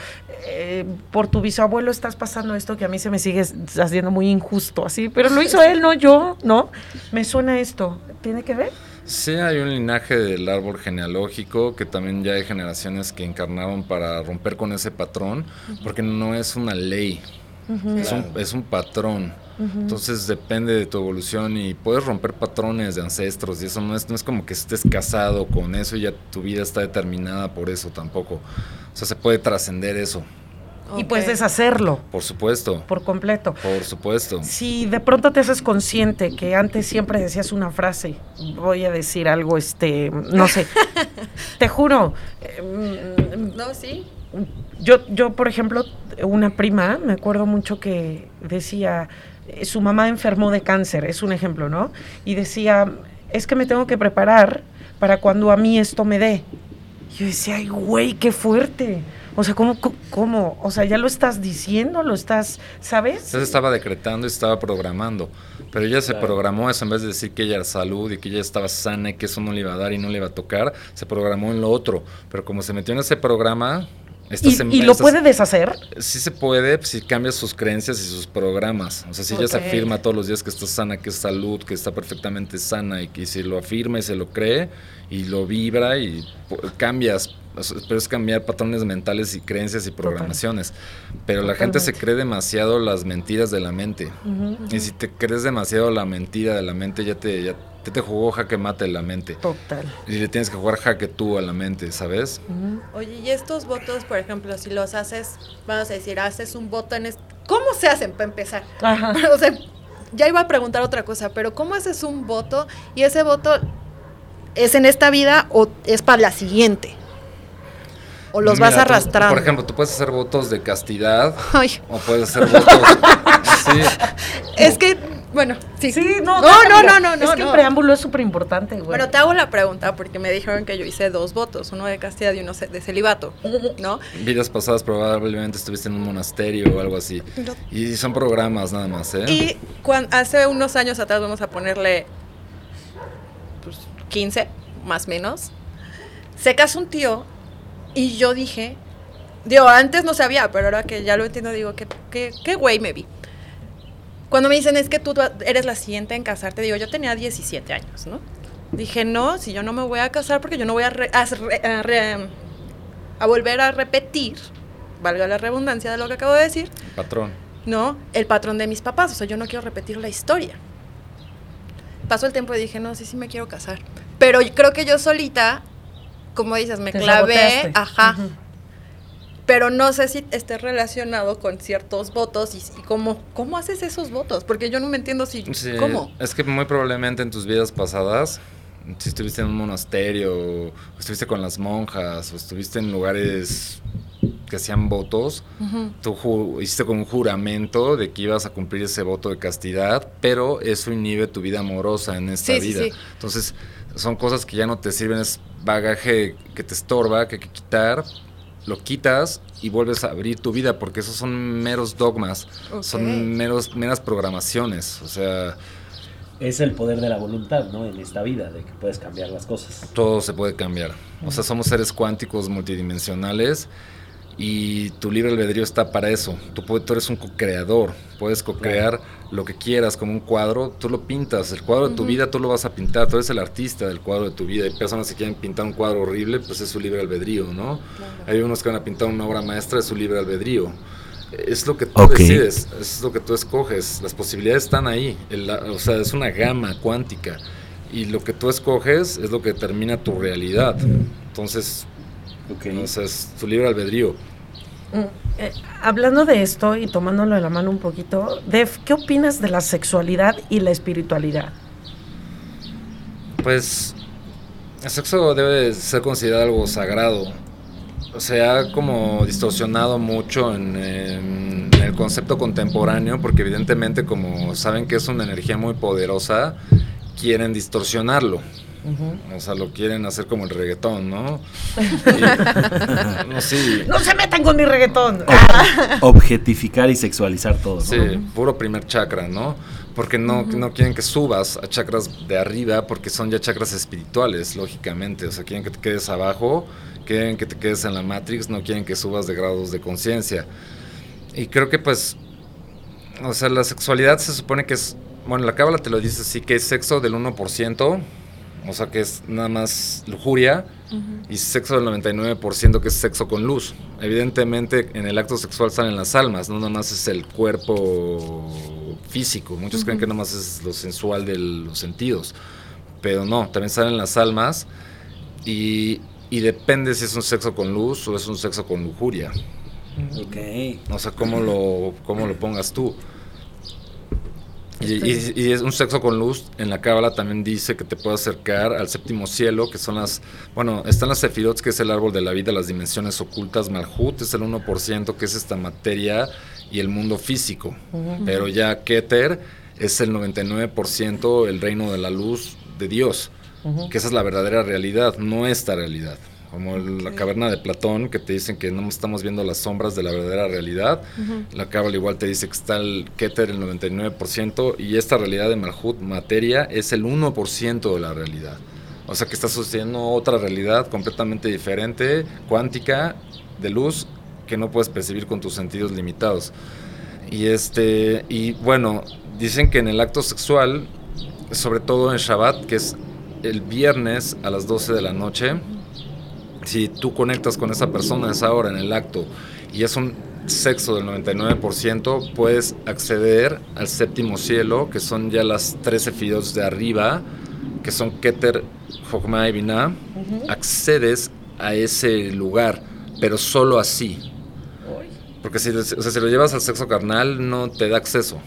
eh, por tu bisabuelo estás pasando esto que a mí se me sigue haciendo muy injusto, así, pero lo hizo él, no yo, ¿no? Me suena esto. ¿Tiene que ver? Sí, hay un linaje del árbol genealógico que también ya hay generaciones que encarnaron para romper con ese patrón, porque no es una ley, es, un, es un patrón. Entonces depende de tu evolución y puedes romper patrones de ancestros y eso no es, no es como que estés casado con eso y ya tu vida está determinada por eso tampoco. O sea, se puede trascender eso, Y puedes Ok. deshacerlo por supuesto. por completo. Por supuesto. Si de pronto te haces consciente que antes siempre decías una frase, voy a decir algo, este, no sé, te juro, eh, No, sí. yo, yo, por ejemplo, una prima, me acuerdo mucho que decía, eh, su mamá enfermó de cáncer, es un ejemplo, ¿no? Y decía, es que me tengo que preparar para cuando a mí esto me dé. Yo decía, ay, güey, qué fuerte. O sea, ¿cómo, ¿cómo? O sea, ya lo estás diciendo, lo estás, ¿sabes? Entonces estaba decretando y estaba programando. Pero ella se Claro. programó eso en vez de decir que ella era salud y que ella estaba sana y que eso no le iba a dar y no le iba a tocar, se programó en lo otro. Pero como se metió en ese programa, ¿Y, y lo puede deshacer? Sí se puede si cambias sus creencias y sus programas. O sea, si ella se afirma todos los días que está sana, que es salud, que está perfectamente sana y que si lo afirma y se lo cree y lo vibra y cambias, pero es cambiar patrones mentales y creencias y programaciones. Pero la gente se cree demasiado las mentiras de la mente. Y si te crees demasiado la mentira de la mente, ya te, ya te, te jugó jaque mate la mente. Total. Y le tienes que jugar jaque tú a la mente, ¿sabes? Oye, y estos votos, por ejemplo, si los haces, vamos a decir, haces un voto en... est- ¿Cómo se hacen para empezar? Ajá. o sea, ya iba a preguntar otra cosa, pero ¿cómo haces un voto y ese voto es en esta vida o es para la siguiente? O los vas Mira, tú, arrastrando. por ejemplo, tú puedes hacer votos de castidad Ay, o puedes hacer votos. sí, es que, bueno, sí. Sí, no, no, no, mira, no, no, Es que no. el preámbulo es súper importante, güey. Bueno, te hago la pregunta porque me dijeron que yo hice dos votos, uno de castidad y uno de celibato, ¿no? vidas pasadas probablemente estuviste en un monasterio o algo así. Y son programas nada más, ¿eh? Y hace unos años atrás, vamos a ponerle pues, 15, más o menos, se casó un tío y yo dije, digo, antes no sabía, pero ahora que ya lo entiendo, digo, ¿qué, qué, qué güey me vi? Cuando me dicen, es que tú eres la siguiente en casarte, digo, yo tenía 17 años, ¿no? Dije, no, si yo no me voy a casar porque yo no voy a, re- a re- volver a repetir, valga la redundancia de lo que acabo de decir, Patrón. ¿no? El patrón de mis papás. O sea, yo no quiero repetir la historia. Pasó el tiempo y dije, no, sí, sí me quiero casar. Pero creo que yo solita, como dices, me Te clavé, saboteaste. ajá. Pero no sé si esté relacionado con ciertos votos y, y cómo, cómo haces esos votos. Porque yo no me entiendo si, Sí, cómo. Es que muy probablemente en tus vidas pasadas, si estuviste en un monasterio, o estuviste con las monjas, o estuviste en lugares que hacían votos, Ujú. tú ju- hiciste con un juramento de que ibas a cumplir ese voto de castidad, pero eso inhibe tu vida amorosa en esta Sí, sí, vida. sí. Entonces, son cosas que ya no te sirven, es bagaje que te estorba, que hay que quitar, lo quitas y vuelves a abrir tu vida, porque esos son meros dogmas, son meros, meras programaciones, o sea, Es el poder de la voluntad, ¿no? En esta vida, de que puedes cambiar las cosas. todo se puede cambiar. O sea, somos seres cuánticos multidimensionales y tu libre albedrío está para eso. Tú, tú eres un co-creador, puedes co-crear lo que quieras, como un cuadro, tú lo pintas. El cuadro de tu vida tú lo vas a pintar, tú eres el artista del cuadro de tu vida. Hay personas que quieren pintar un cuadro horrible, pues es su libre albedrío, ¿no? Hay unos que van a pintar una obra maestra, es su libre albedrío. Es lo que tú decides, es lo que tú escoges. Las posibilidades están ahí. El- o sea, es una gama cuántica. Y lo que tú escoges es lo que determina tu realidad. Entonces, Ok. o sea, es tu libre albedrío. Mm, eh, hablando de esto y tomándolo de la mano un poquito, Def, ¿qué opinas de la sexualidad y la espiritualidad? Pues el sexo debe ser considerado algo sagrado. Se ha como distorsionado mucho en el concepto contemporáneo porque evidentemente como saben que es una energía muy poderosa, quieren distorsionarlo. O sea, lo quieren hacer como el reggaetón, ¿no? Y- no, sí. No se metan con mi reggaetón. Objetificar y sexualizar todo, ¿no? Sí, puro primer chakra, ¿no? Porque no, no quieren que subas a chakras de arriba porque son ya chakras espirituales, lógicamente. O sea, quieren que te quedes abajo, quieren que te quedes en la Matrix, no quieren que subas de grados de conciencia. Y creo que pues, o sea, la sexualidad se supone que es, bueno, la cábala te lo dice así, que es sexo del 1%, o sea que es nada más lujuria, y sexo del 99% que es sexo con luz. Evidentemente en el acto sexual salen las almas, no nada más es el cuerpo físico. Muchos creen que nada más es lo sensual de los sentidos, pero no, también salen las almas y, y depende si es un sexo con luz o es un sexo con lujuria. Ok. O sea, cómo lo, cómo lo pongas tú. Y, y- y es un sexo con luz, en la cábala también dice que te puede acercar al séptimo cielo, que son las, bueno, están las sefirot, que es el árbol de la vida, las dimensiones ocultas, Malhut es el 1%, que es esta materia y el mundo físico, pero ya Keter es el 99%, el reino de la luz de Dios, que esa es la verdadera realidad, no esta realidad. Como el- la caverna de Platón, que te dicen que no estamos viendo las sombras de la verdadera realidad. La cábala igual te dice que está el Keter el 99% y esta realidad de Malhut, materia, es el 1% de la realidad. O sea que está sucediendo otra realidad completamente diferente, cuántica, de luz, que no puedes percibir con tus sentidos limitados. Y este, y bueno, dicen que en el acto sexual, sobre todo en Shabbat, que es el viernes a las 12 de la noche, si tú conectas con esa persona a esa hora en el acto y es un sexo del 99%, puedes acceder al séptimo cielo, que son ya las 13 fidos de arriba, que son Keter, Jokma y Binah. Accedes a ese lugar, pero solo así. Porque si, o sea, si lo llevas al sexo carnal, no te da acceso.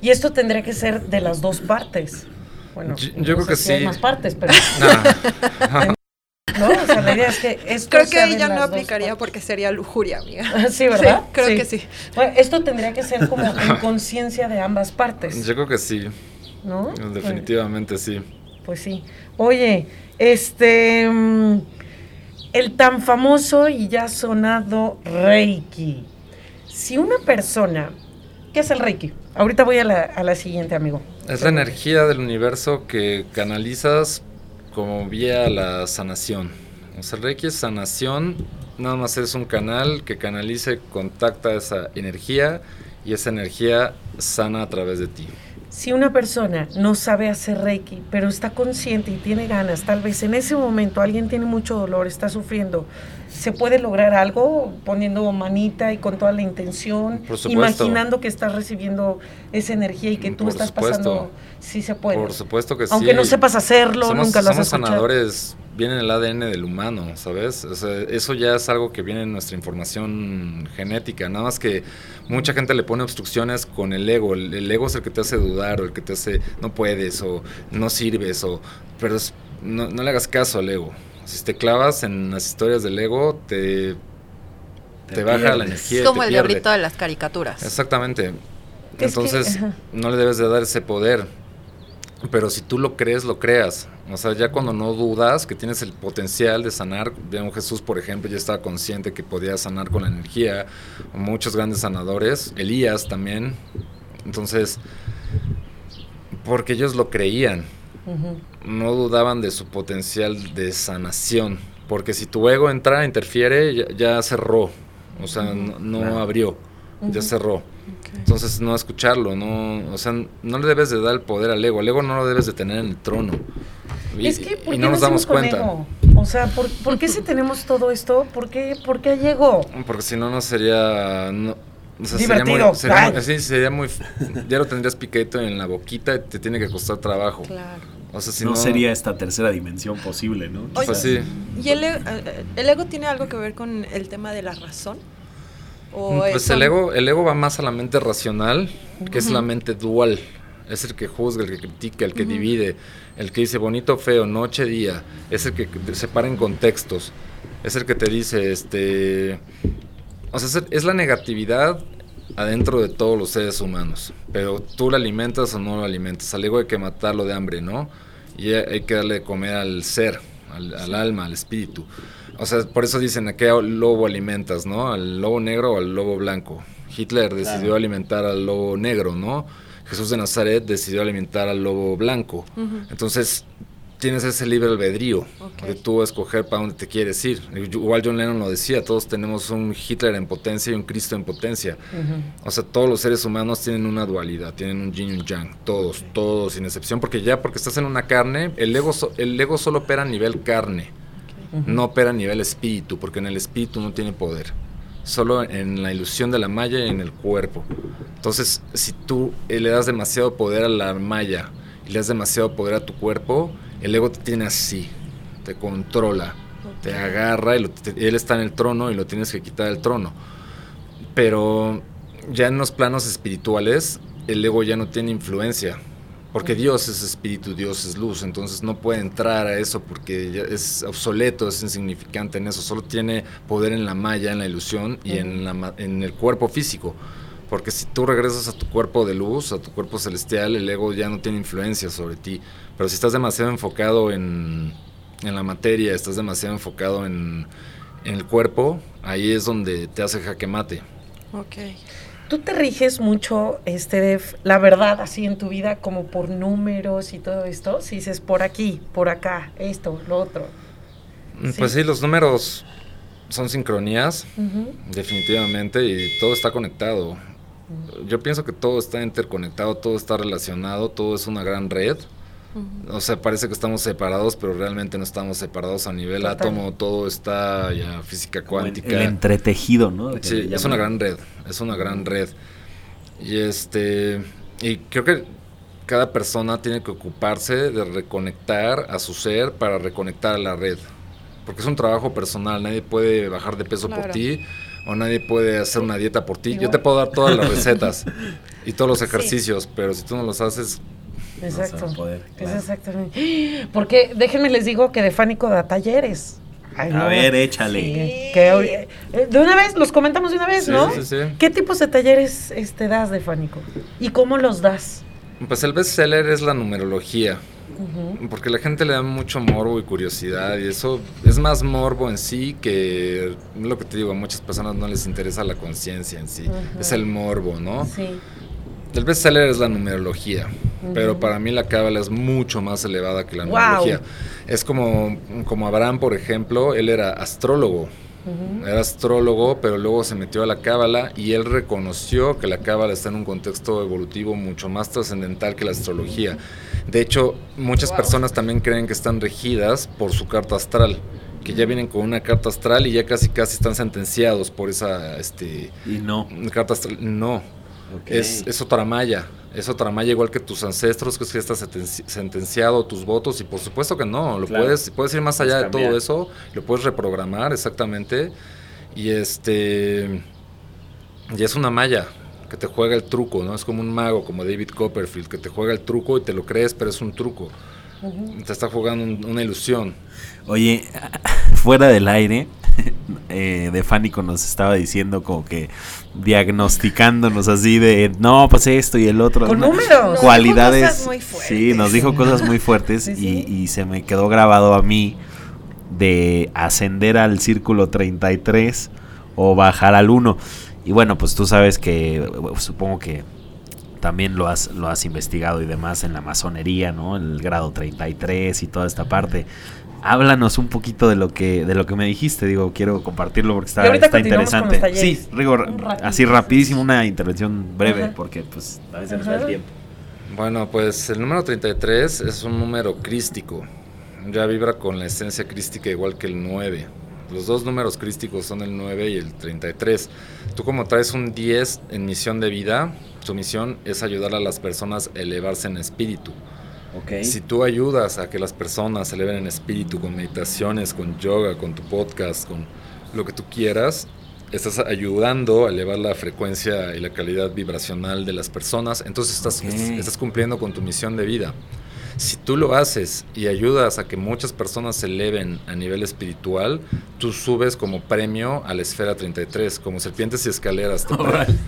Y esto tendría que ser de las dos partes. Bueno, Yo- yo no creo que si hay sí. más partes, pero Ah, no, o sea, la idea es que esto Creo que ya no dos aplicaría porque sería lujuria, amiga. Sí, ¿verdad? Sí, creo que sí. Bueno, esto tendría que ser como en conciencia de ambas partes, yo creo que sí, ¿no? definitivamente sí. Pues sí. Oye, este. mm, El tan famoso y ya sonado Reiki. Si una persona. ¿Qué es el Reiki? Ahorita voy a la, a la siguiente, amigo. Es la energía del universo que canalizas como vía la sanación. O sea, el Reiki es sanación, nada más es un canal que canalice, contacta esa energía y esa energía sana a través de ti. Si una persona no sabe hacer Reiki, pero está consciente y tiene ganas, tal vez en ese momento alguien tiene mucho dolor, está sufriendo, ¿se puede lograr algo poniendo manita y con toda la intención? Por supuesto. Imaginando que estás recibiendo esa energía y que tú Por estás supuesto. pasando, sí se puede. Por supuesto que sí. Aunque no sepas hacerlo, somos, nunca lo has somos escuchado. sanadores, viene en el ADN del humano, ¿sabes? O sea, eso ya es algo que viene en nuestra información genética. Nada más que mucha gente le pone obstrucciones con el ego. El, el ego es el que te hace dudar o el que te hace no puedes o no sirves o... Pero es- no, no le hagas caso al ego. Si te clavas en las historias del ego, te, te, Te baja la energía. Es como el diablito de las caricaturas. Exactamente. Entonces, no le debes de dar ese poder. Pero si tú lo crees, lo creas. O sea, ya cuando no dudas que tienes el potencial de sanar, vean Jesús, por ejemplo, ya estaba consciente que podía sanar con la energía. Muchos grandes sanadores, Elías también. Entonces, porque ellos lo creían, no dudaban de su potencial de sanación. Porque si tu ego entra, interfiere, ya, ya cerró. O sea, no, no Claro. abrió, ya cerró. Entonces, no escucharlo, no, o sea, no le debes de dar el poder al ego. El ego no lo debes de tener en el trono. Y, es que, ¿por y qué no nos damos cuenta. ego? O sea, ¿por, por qué si tenemos todo esto? ¿Por qué, por qué hay ego? Porque si no, no sería. No, o sea, Divertido. Sería muy, sería muy- sí, sería muy. Ya lo tendrías piqueto en la boquita y te tiene que costar trabajo. Claro. O sea, si no, no. sería esta tercera dimensión posible, ¿no? Oye, Pues sí. ¿Y el, e- el ego tiene algo que ver con el tema de la razón? ¿O Pues eso- el ego, el ego va más a la mente racional, que es la mente dual. Es el que juzga, el que critica, el que divide, el que dice bonito, feo, noche, día. Es el que separa en contextos. Es el que te dice, este... O sea, es, la negatividad adentro de todos los seres humanos. Pero tú la alimentas o no lo alimentas. Al ego hay que matarlo de hambre, ¿no? Y hay hay que darle de comer al ser, al, al alma, al espíritu. O sea, por eso dicen a qué lobo alimentas, ¿no? ¿Al lobo negro o al lobo blanco? Hitler decidió Claro. alimentar al lobo negro, ¿no? Jesús de Nazaret decidió alimentar al lobo blanco. Entonces, tienes ese libre albedrío de tú escoger para dónde te quieres ir. Igual John Lennon lo decía, todos tenemos un Hitler en potencia y un Cristo en potencia. O sea, todos los seres humanos tienen una dualidad, tienen un yin y un yang, todos, todos, sin excepción, porque ya porque estás en una carne, el ego, so- el ego solo opera a nivel carne, no opera a nivel espíritu, porque en el espíritu no tiene poder, solo en la ilusión de la malla y en el cuerpo. Entonces, si tú eh, le das demasiado poder a la malla y le das demasiado poder a tu cuerpo, el ego te tiene así, te controla, te agarra y lo- te- él está en el trono y lo tienes que quitar del trono. Pero ya en los planos espirituales, el ego ya no tiene influencia. Porque Dios es espíritu, Dios es luz, entonces no puede entrar a eso porque es obsoleto, es insignificante en eso, solo tiene poder en la malla, en la ilusión y en, la en el cuerpo físico. Porque si tú regresas a tu cuerpo de luz, a tu cuerpo celestial, el ego ya no tiene influencia sobre ti. Pero si estás demasiado enfocado en, en la materia, estás demasiado enfocado en, en el cuerpo, ahí es donde te hace jaque mate. Ok. ¿Tú te riges mucho, este, la verdad, así en tu vida, como por números y todo esto? Si dices por aquí, por acá, esto, lo otro. Mm, Sí. Pues sí, los números son sincronías, definitivamente, y todo está conectado. Yo pienso que todo está interconectado, todo está relacionado, todo es una gran red. O sea, parece que estamos separados, pero realmente no estamos separados a nivel Total. átomo, todo está ya física cuántica. El entretejido, ¿no? Que Sí, es una gran red, es una gran red. Y este y creo que cada persona tiene que ocuparse de reconectar a su ser para reconectar a la red. Porque es un trabajo personal, nadie puede bajar de peso por Claro. ti o nadie puede hacer una dieta por ti. Yo Igual. te puedo dar todas las recetas y todos los Sí. ejercicios, pero si tú no los haces, Exacto. No se va a poder, Es claro. exactamente. Porque déjenme les digo que de Fánico da talleres. Ay, A no. ver, échale. Sí, que eh, de una vez, los comentamos de una vez, Sí, ¿no? sí, sí. ¿Qué tipos de talleres este, das de Fánico? ¿Y cómo los das? pues el bestseller es la numerología. Porque la gente le da mucho morbo y curiosidad y eso es más morbo en sí que lo que te digo, a muchas personas no les interesa la conciencia en sí, es el morbo, ¿no? Sí. El bestseller es la numerología, pero para mí la cábala es mucho más elevada que la Wow. numerología. Es como, como Abraham, por ejemplo, él era astrólogo, era astrólogo, pero luego se metió a la cábala y él reconoció que la cábala está en un contexto evolutivo mucho más trascendental que la astrología. De hecho, muchas Wow. personas también creen que están regidas por su carta astral, que ya vienen con una carta astral y ya casi casi están sentenciados por esa este, Y no. carta astral. No, Es, es otra malla. Es otra malla igual que tus ancestros, que es que estás sentenci- sentenciado, tus votos, y por supuesto que no, lo Claro. puedes, puedes ir más allá de todo eso, lo puedes reprogramar exactamente, y este, y es una malla que te juega el truco, ¿no? Es como un mago, como David Copperfield, que te juega el truco y te lo crees, pero es un truco, te está jugando un- una ilusión. Oye, fuera del aire, eh, de Fánico nos estaba diciendo como que diagnosticándonos así de, no, pues esto y el otro. Con ¿no? números. Nos dijo Cualidades. cosas muy fuertes. Sí, nos dijo cosas muy fuertes Sí, sí. Y, y se me quedó grabado a mí de ascender al círculo 33 o bajar al 1. Y bueno, pues tú sabes que, supongo que también lo has, lo has investigado y demás en la masonería, ¿no? El grado 33 y toda esta parte. Háblanos un poquito de lo que de lo que me dijiste, digo, quiero compartirlo porque está, está con interesante. los. Sí, Rigo, Un ratito. así rapidísimo una intervención breve Ajá. porque pues a veces nos da el tiempo. Bueno, pues el número 33 es un número crístico. Ya vibra con la esencia crística igual que el 9. Los dos números crísticos son el 9 y el 33. Tú como traes un 10 en misión de vida, tu misión es ayudar a las personas a elevarse en espíritu. Si tú ayudas a que las personas se eleven en espíritu con meditaciones, con yoga, con tu podcast, con lo que tú quieras, estás ayudando a elevar la frecuencia y la calidad vibracional de las personas, entonces estás, estás, estás cumpliendo con tu misión de vida. Si tú lo haces y ayudas a que muchas personas se eleven a nivel espiritual, tú subes como premio a la esfera 33, como serpientes y escaleras. te.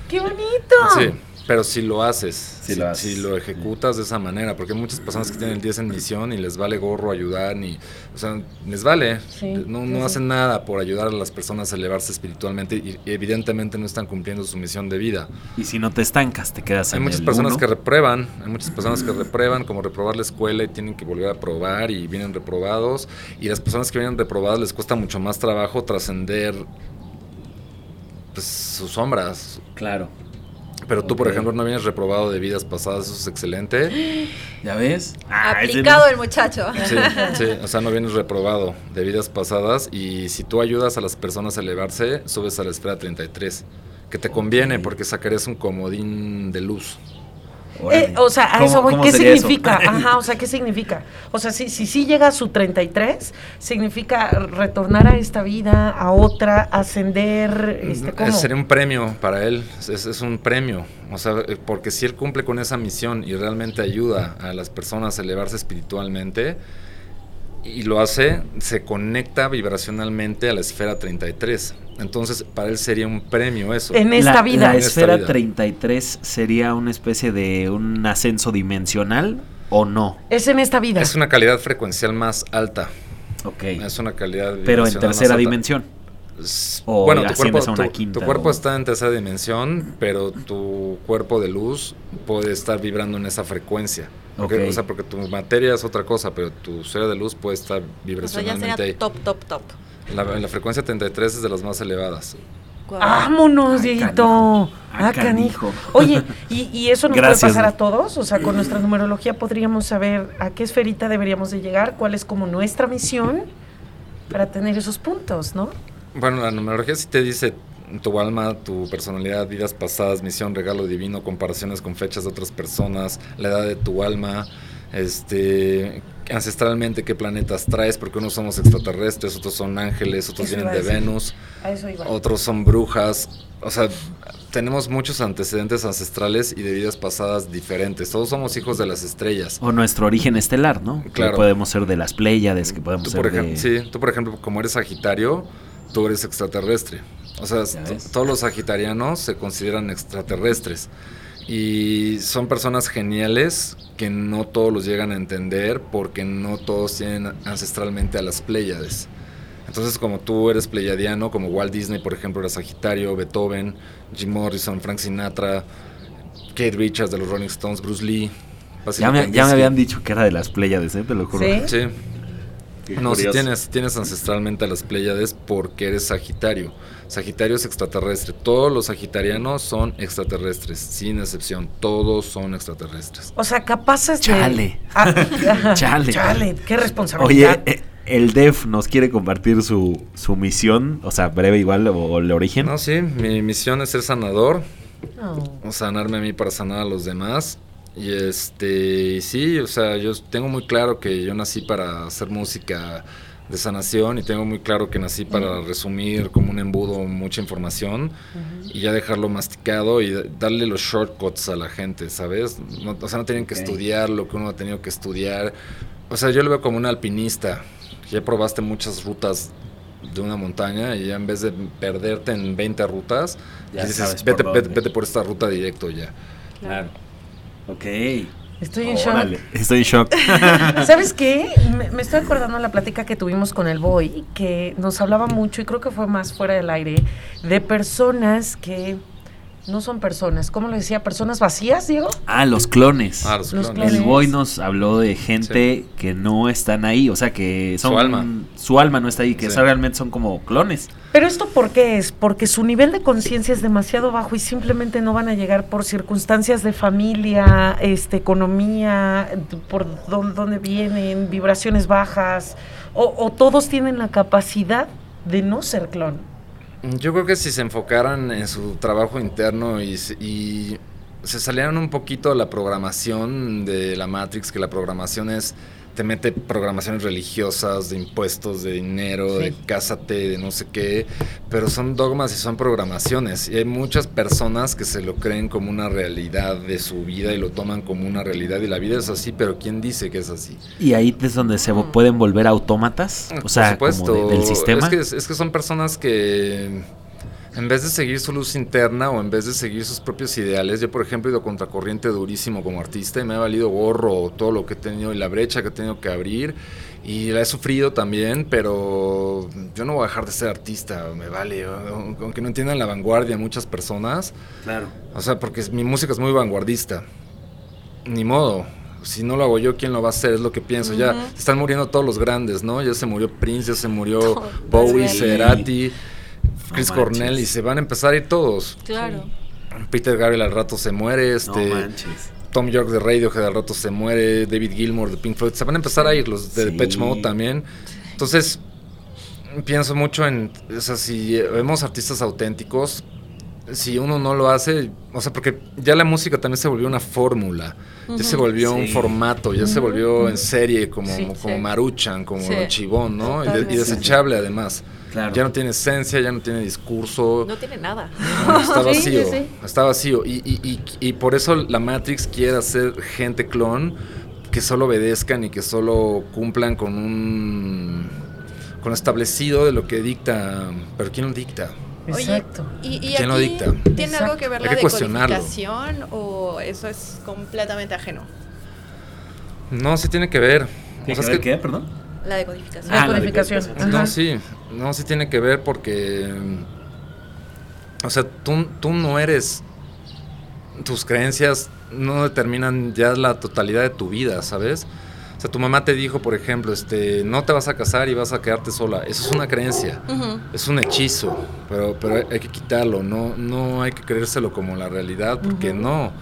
¡Qué bonito! Sí, Pero si lo haces, Si si, lo haces. si lo ejecutas de esa manera, porque hay muchas personas que tienen el 10 en misión y les vale gorro ayudar, ni, o sea, les vale, Sí, no, no sí. hacen nada por ayudar a las personas a elevarse espiritualmente y, y evidentemente no están cumpliendo su misión de vida. Y si no te estancas, te quedas Hay en muchas el personas uno. que reprueban, hay muchas personas que reprueban, como reprobar la escuela y tienen que volver a probar y vienen reprobados. Y las personas que vienen reprobadas les cuesta mucho más trabajo trascender pues, sus sombras. Claro. Pero tú, por ejemplo, no vienes reprobado de vidas pasadas, eso es excelente. ¿Ya ves? Ah, Aplicado el muchacho. Sí, sí, o sea, no vienes reprobado de vidas pasadas y si tú ayudas a las personas a elevarse, subes a la esfera 33, que te conviene porque sacarías un comodín de luz. Eh, o sea, a ¿Cómo- eso voy. ¿Qué eso? significa? Ajá, o sea, ¿qué significa? O sea, si si sí llega a su 33, significa retornar a esta vida, a otra, ascender, este, ¿cómo? Sería un premio para él, es, es un premio, o sea, eh, porque si él cumple con esa misión y realmente ayuda a las personas a elevarse espiritualmente y lo hace, se conecta vibracionalmente a la esfera 33. Entonces, para él sería un premio eso. En esta la, vida. La esfera vida. 33 sería una especie de un ascenso dimensional o no. Es en esta vida. Es una calidad frecuencial más alta. Ok. Es una calidad Pero en tercera dimensión. O bueno, tu cuerpo, a una tu- quinta, tu cuerpo o- está en tercera dimensión, pero tu cuerpo de luz puede estar vibrando en esa frecuencia. Porque, Ok. O sea, porque tu materia es otra cosa, pero tu esfera de luz puede estar O sea, ya vibracionalmente top, top, top. La, la frecuencia 33 es de las más elevadas. Guau. ¡Vámonos, Dieguito! ¡Ah, canijo! canijo. Oye, ¿y, y eso nos Gracias, puede pasar a todos? O sea, con nuestra numerología podríamos saber a qué esferita deberíamos de llegar, cuál es como nuestra misión para tener esos puntos, ¿no? Bueno, la numerología sí te dice tu alma, tu personalidad, vidas pasadas, misión, regalo divino, comparaciones con fechas de otras personas, la edad de tu alma, este ancestralmente qué planetas traes, porque unos somos extraterrestres, otros son ángeles, otros Eso vienen de. Venus, otros son brujas, o sea, tenemos muchos antecedentes ancestrales y de vidas pasadas diferentes. Todos somos hijos de las estrellas. O nuestro origen estelar, ¿no? Claro. Que podemos ser de las Pléyades, que podemos Tú ser por, de... sí, tú, por ejemplo, como eres Sagitario, tú eres extraterrestre. O sea, todos los sagitarianos se consideran extraterrestres. Y son personas geniales que no todos los llegan a entender porque no todos tienen ancestralmente a las Pléyades. Entonces, como tú eres pleyadiano, como Walt Disney, por ejemplo, era Sagitario, Beethoven, Jim Morrison, Frank Sinatra, Kate Richards de los Rolling Stones, Bruce Lee. Ya me, ya me Kandinsky. habían dicho que era de las Pléyades, ¿eh? Te lo juro. ¿Sí? No, si tienes, tienes ancestralmente a las Pléyades porque eres Sagitario. Sagitario es extraterrestre. Todos los sagitarianos son extraterrestres, sin excepción. Todos son extraterrestres. O sea, capaces de... Chale. Ah, Chale. Chale, qué Oye, responsabilidad. eh, el DEF nos quiere compartir su, su misión, o sea, breve igual, o, o el origen. No, sí, mi misión es ser sanador, No. o sanarme a mí para sanar a los demás. Y este, y sí, o sea, yo tengo muy claro que yo nací para hacer música de sanación y tengo muy claro que nací para resumir como un embudo mucha información y ya dejarlo masticado y da- darle los shortcuts a la gente, ¿sabes? No- o sea, no tienen que estudiar lo que uno ha tenido que estudiar. O sea, yo lo veo como un alpinista. Ya probaste muchas rutas de una montaña y ya en vez de perderte en 20 rutas, Ya dices, sabes por vete, vete, dónde". vete por esta ruta directo ya. Claro. Ok. Estoy en shock. Estoy en shock. ¿Sabes qué? Me, me estoy acordando de la plática que tuvimos con el Boy, que nos hablaba mucho, y creo que fue más fuera del aire, de personas que no son personas. ¿Cómo lo decía? ¿Personas vacías, Diego? Ah, los clones. Ah, los Los clones. clones. El boy nos habló de gente que no están ahí, o sea, que son Su alma. su alma no está ahí, que Sí. eso realmente son como clones. Pero esto por qué es? Porque su nivel de conciencia es demasiado bajo y simplemente no van a llegar por circunstancias de familia, este, economía, por dónde, dónde vienen, vibraciones bajas, o, o todos tienen la capacidad de no ser clon. Yo creo que si se enfocaran en su trabajo interno y, se- y se salieran un poquito de la programación de la Matrix, que la programación es, te mete programaciones religiosas, de impuestos, de dinero, de cásate, de no sé qué, pero son dogmas y son programaciones. Y hay muchas personas que se lo creen como una realidad de su vida y lo toman como una realidad y la vida es así, pero ¿quién dice que es así? Y ahí es donde se pueden volver autómatas, o sea, Por supuesto. como de- del sistema. Es que, es que son personas que en vez de seguir su luz interna o en vez de seguir sus propios ideales, yo por ejemplo he ido contracorriente durísimo como artista y me ha valido gorro todo lo que he tenido y la brecha que he tenido que abrir y la he sufrido también, pero yo no voy a dejar de ser artista, me vale, aunque no entiendan la vanguardia muchas personas. Claro. O sea, porque mi música es muy vanguardista. Ni modo. Si no lo hago yo, ¿quién lo va a hacer? Es lo que pienso. Ya se están muriendo todos los grandes, ¿no? Ya se murió Prince, ya se murió Bowie, Sí. Cerati, Chris No Cornell y se van a empezar a ir todos. Claro. Peter Gabriel al rato se muere, No este manches. Tom York de Radiohead al rato se muere, David Gilmour de Pink Floyd, se van a empezar a ir los de Sí. Depeche Mode también. Entonces, pienso mucho en, o sea, si vemos artistas auténticos, si uno no lo hace, o sea, porque ya la música también se volvió una fórmula, ya se volvió un formato, ya se volvió en serie como, Sí, como sí. Maruchan, como Sí. Chivón, ¿no? Y, de- y desechable además. Claro. Ya no tiene esencia, ya no tiene discurso. No tiene nada. Está vacío, sí, sí. está vacío. Y, y- y- y por eso la Matrix quiere hacer gente clon que solo obedezcan y que solo cumplan con un con lo establecido de lo que dicta. Pero ¿quién lo dicta? Exacto. ¿Y, y ¿Quién lo aquí dicta? ¿Tiene Exacto. algo que ver la decodificación o eso es completamente ajeno? No, sí tiene que ver. O ¿Tiene sea, que es ver que- qué, perdón? La decodificación. La Ah, la decodificación. No, sí, no, sí tiene que ver porque, mm, o sea, tú, tú no eres, tus creencias no determinan ya la totalidad de tu vida, ¿sabes? O sea, tu mamá te dijo, por ejemplo, este, no te vas a casar y vas a quedarte sola. Eso es una creencia, es un hechizo, pero, pero hay- que quitarlo, no, no hay que creérselo como la realidad, porque no.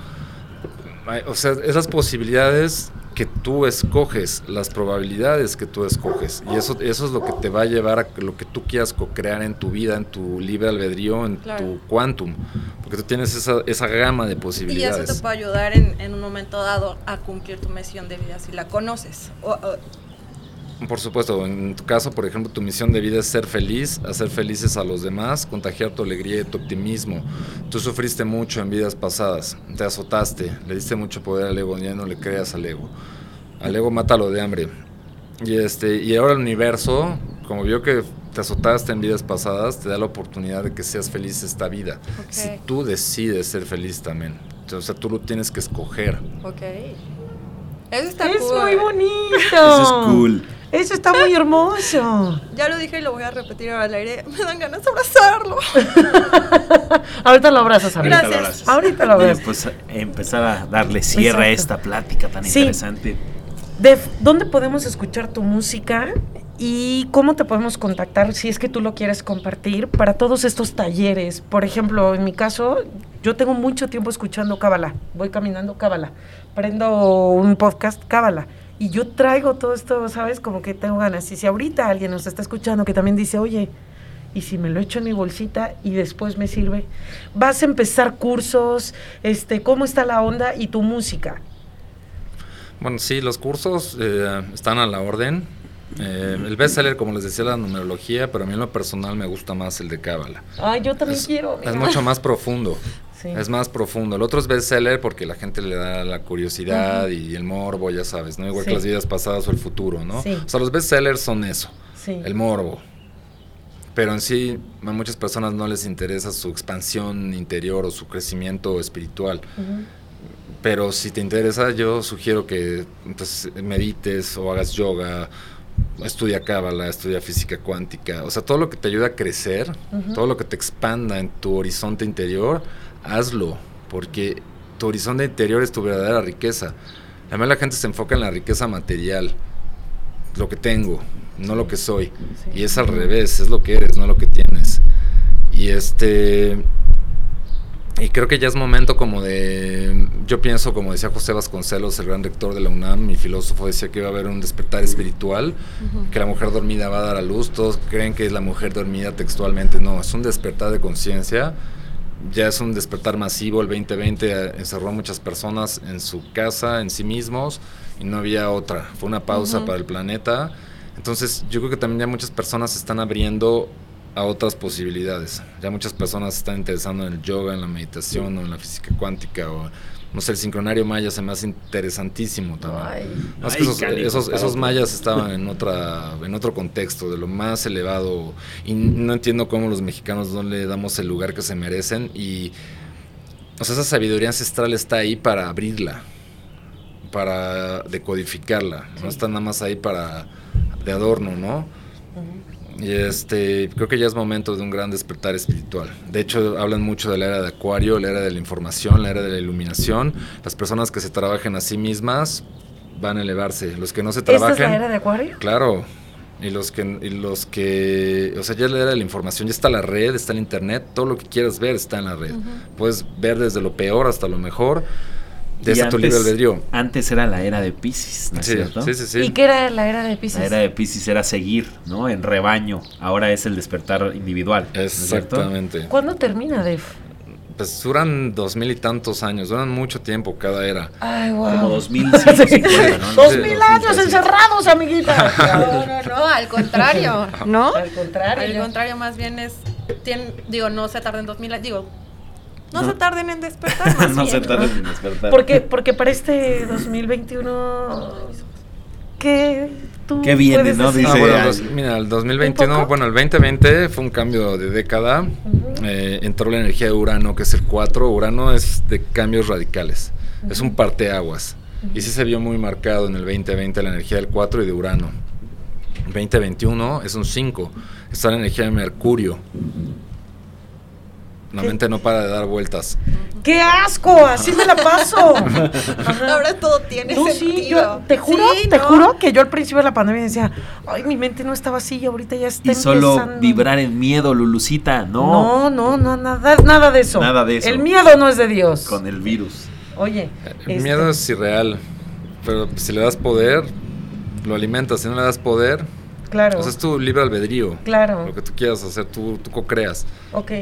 Hay- O sea, esas posibilidades que tú escoges, las probabilidades que tú escoges, y eso, eso es lo que te va a llevar a lo que tú quieras co-crear en tu vida, en tu libre albedrío, en Claro. tu quantum, porque tú tienes esa, esa gama de Y eso posibilidades. te puede ayudar en, en un momento dado a cumplir tu misión de vida si la conoces. O- o- Por supuesto, en tu caso, por ejemplo, tu misión de vida es ser feliz, hacer felices a los demás, contagiar tu alegría y tu optimismo. Tú sufriste mucho en vidas pasadas, te azotaste, le diste mucho poder al ego, ya no le creas al ego. Al ego mátalo de hambre. Y este y ahora el universo, como vio que te azotaste en vidas pasadas, te da la oportunidad de que seas feliz esta vida. Si tú decides ser feliz también. O sea, tú lo tienes que escoger. ok. Eso está Es cool. muy bonito. Eso es cool. Eso está muy hermoso. Ya lo dije y lo voy a repetir al aire. Me dan ganas de abrazarlo. Ahorita lo abrazas, amiga. Gracias. Ahorita lo abrazas. Ahorita lo abrazas. Pues empezar a darle cierre a esta plática tan Sí. interesante. Def, ¿dónde podemos escuchar tu música y cómo te podemos contactar si es que tú lo quieres compartir para todos estos talleres? Por ejemplo, en mi caso, yo tengo mucho tiempo escuchando Cábala. Voy caminando Cábala. Prendo un podcast Cábala. Y yo traigo todo esto, ¿sabes? Como que tengo ganas. Y si ahorita alguien nos está escuchando que también dice, oye, y si me lo echo en mi bolsita y después me sirve, vas a empezar cursos, este, ¿cómo está la onda y tu música? Bueno, sí, los cursos eh, están a la orden. Eh, el bestseller, como les decía, la numerología, pero a mí en lo personal me gusta más el de Cábala. Ay, yo también Es, quiero. es mucho más profundo. Sí. Es más profundo. El otro es bestseller porque la gente le da la curiosidad y el morbo, ya sabes, ¿no? Igual Sí. que las vidas pasadas o el futuro, ¿no? Sí. O sea, los bestsellers son eso, Sí. el morbo. Pero en sí, a muchas personas no les interesa su expansión interior o su crecimiento espiritual. Pero si te interesa, yo sugiero que pues, medites o hagas yoga, estudia cábala, estudia física cuántica, o sea, todo lo que te ayuda a crecer, todo lo que te expanda en tu horizonte interior, hazlo, porque tu horizonte interior es tu verdadera riqueza. Además la gente se enfoca en la riqueza material, lo que tengo, no lo que soy, Sí. y es al revés, es lo que eres, no lo que tienes. Y este y creo que ya es momento como de, yo pienso, como decía José Vasconcelos, el gran rector de la UNAM, mi filósofo decía que iba a haber un despertar espiritual, que la mujer dormida va a dar a luz, todos creen que es la mujer dormida textualmente, no, es un despertar de conciencia, ya es un despertar masivo, el 2020 encerró a muchas personas en su casa, en sí mismos, y no había otra, fue una pausa para el planeta, entonces yo creo que también ya muchas personas se están abriendo a otras posibilidades. Ya muchas personas se están interesando en el yoga, en la meditación o en la física cuántica o No sé, el sincronario maya se me hace interesantísimo también. Ay. No, es que esos, esos, mayas estaban en otra en otro contexto, de lo más elevado. Y no entiendo cómo los mexicanos no le damos el lugar que se merecen. Y, o sea, esa sabiduría ancestral está ahí para abrirla, para decodificarla. No está nada más ahí para de adorno, ¿no? Y este, creo que ya es momento de un gran despertar espiritual. De hecho, hablan mucho de la era de Acuario, la era de la información, la era de la iluminación. Las personas que se trabajen a sí mismas van a elevarse. Los que no se ¿Esta es trabajen, la era de Acuario? claro. Y los que, y los que, o sea, ya la era de la información, ya está la red, está el internet, todo lo que quieras ver está en la red. Puedes ver desde lo peor hasta lo mejor. De Y ese tu antes- libre albedrío. Antes era la era de Pisces, ¿no es Sí, cierto? sí, sí, sí. ¿Y qué era la era de Pisces? La era de Pisces era seguir, ¿no? En rebaño. Ahora es el despertar individual. Exactamente. ¿Cuándo termina, Def? Pues duran dos mil y tantos años, duran mucho tiempo cada era. Ay, wow. Como 2150, ¿no? Dos Sí. mil años encerrados, amiguita. No, no, no, al contrario, ¿no? Al contrario. Al contrario, más bien es, digo, no se tarden dos mil, años, digo, no, se tarden en despertar, más no bien, se tarda en despertar. Porque, porque para este 2021, ¿qué tú ¿Qué viene, puedes no? decir? Ah, Dice bueno, al- dos- mira, el ¿Un 2021, poco? bueno, el 2020 fue un cambio de década. Eh, entró la energía de Urano, que es el 4. Urano es de cambios radicales. Es un parteaguas. Y sí se vio muy marcado en el 2020 la energía del 4 y de Urano. 2021 es un 5. Está la energía de Mercurio. La mente no para de dar vueltas. ¡Qué asco! Así me la paso. Ajá. Ahora todo tiene Tú sentido. sí, yo te juro, Sí, te ¿no? juro que yo al principio de la pandemia decía, ay, mi mente no estaba así y ahorita ya está Y solo empezando". vibrar en miedo, Lulucita. No. No, no, no, nada, nada de eso. Nada de eso. El miedo no es de Dios. Con el virus. Oye, El este, miedo es irreal. Pero si le das poder, lo alimentas. Si no le das poder, claro, o sea, es tu libre albedrío. claro, Lo que tú quieras hacer, tú, tú co-creas. ok.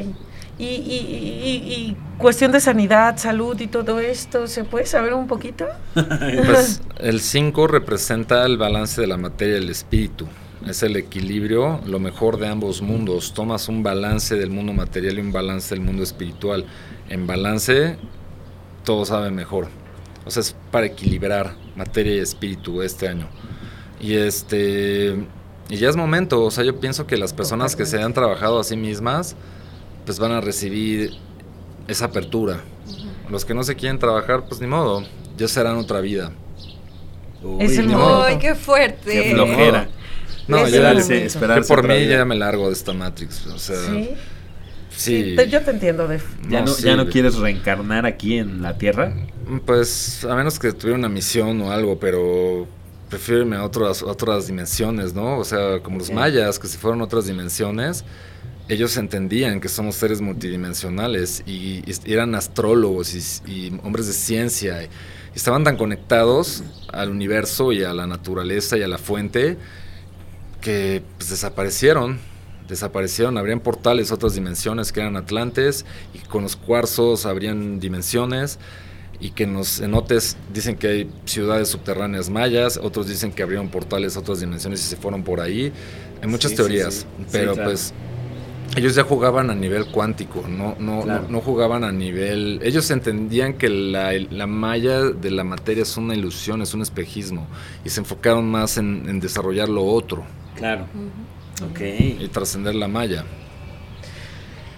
Y, y, y- y- y cuestión de sanidad, salud y todo esto, ¿se puede saber un poquito? Pues el 5 representa el balance de la materia y el espíritu. Es el equilibrio, lo mejor de ambos mundos. Tomas un balance del mundo material y un balance del mundo espiritual. En balance, todo sabe mejor. O sea, es para equilibrar materia y espíritu este año. Y este. Y ya es momento. O sea, yo pienso que las personas que se han trabajado a sí mismas, pues van a recibir esa apertura. Los que no se quieren trabajar, pues ni modo. Ya serán otra vida. Es el modo. Ay, qué fuerte. Qué flojera. No, ya momento. esperarse por mí vida. ya me largo de esta Matrix. O sea, Sí. sí. te- yo te entiendo, Def. ¿Ya no, sí, ¿Ya no quieres reencarnar aquí en la Tierra? Pues a menos que tuviera una misión o algo, pero prefiero irme a otras, otras dimensiones, ¿no? O sea, como los mayas, que si fueron a otras dimensiones, ellos entendían que somos seres multidimensionales y, y eran astrólogos y, y hombres de ciencia. Y estaban tan conectados al universo y a la naturaleza y a la fuente que pues, desaparecieron. Desaparecieron, habrían portales a otras dimensiones que eran atlantes y con los cuarzos habrían dimensiones y que en los cenotes dicen que hay ciudades subterráneas mayas, otros dicen que abrieron portales a otras dimensiones y se fueron por ahí. Hay muchas sí, teorías, sí. Sí, pero claro. pues ellos ya jugaban a nivel cuántico, no, no, Claro. no, no jugaban a nivel... Ellos entendían que la, la malla de la materia es una ilusión, es un espejismo, y se enfocaron más en, en desarrollar lo otro Claro. Ok. y trascender la malla.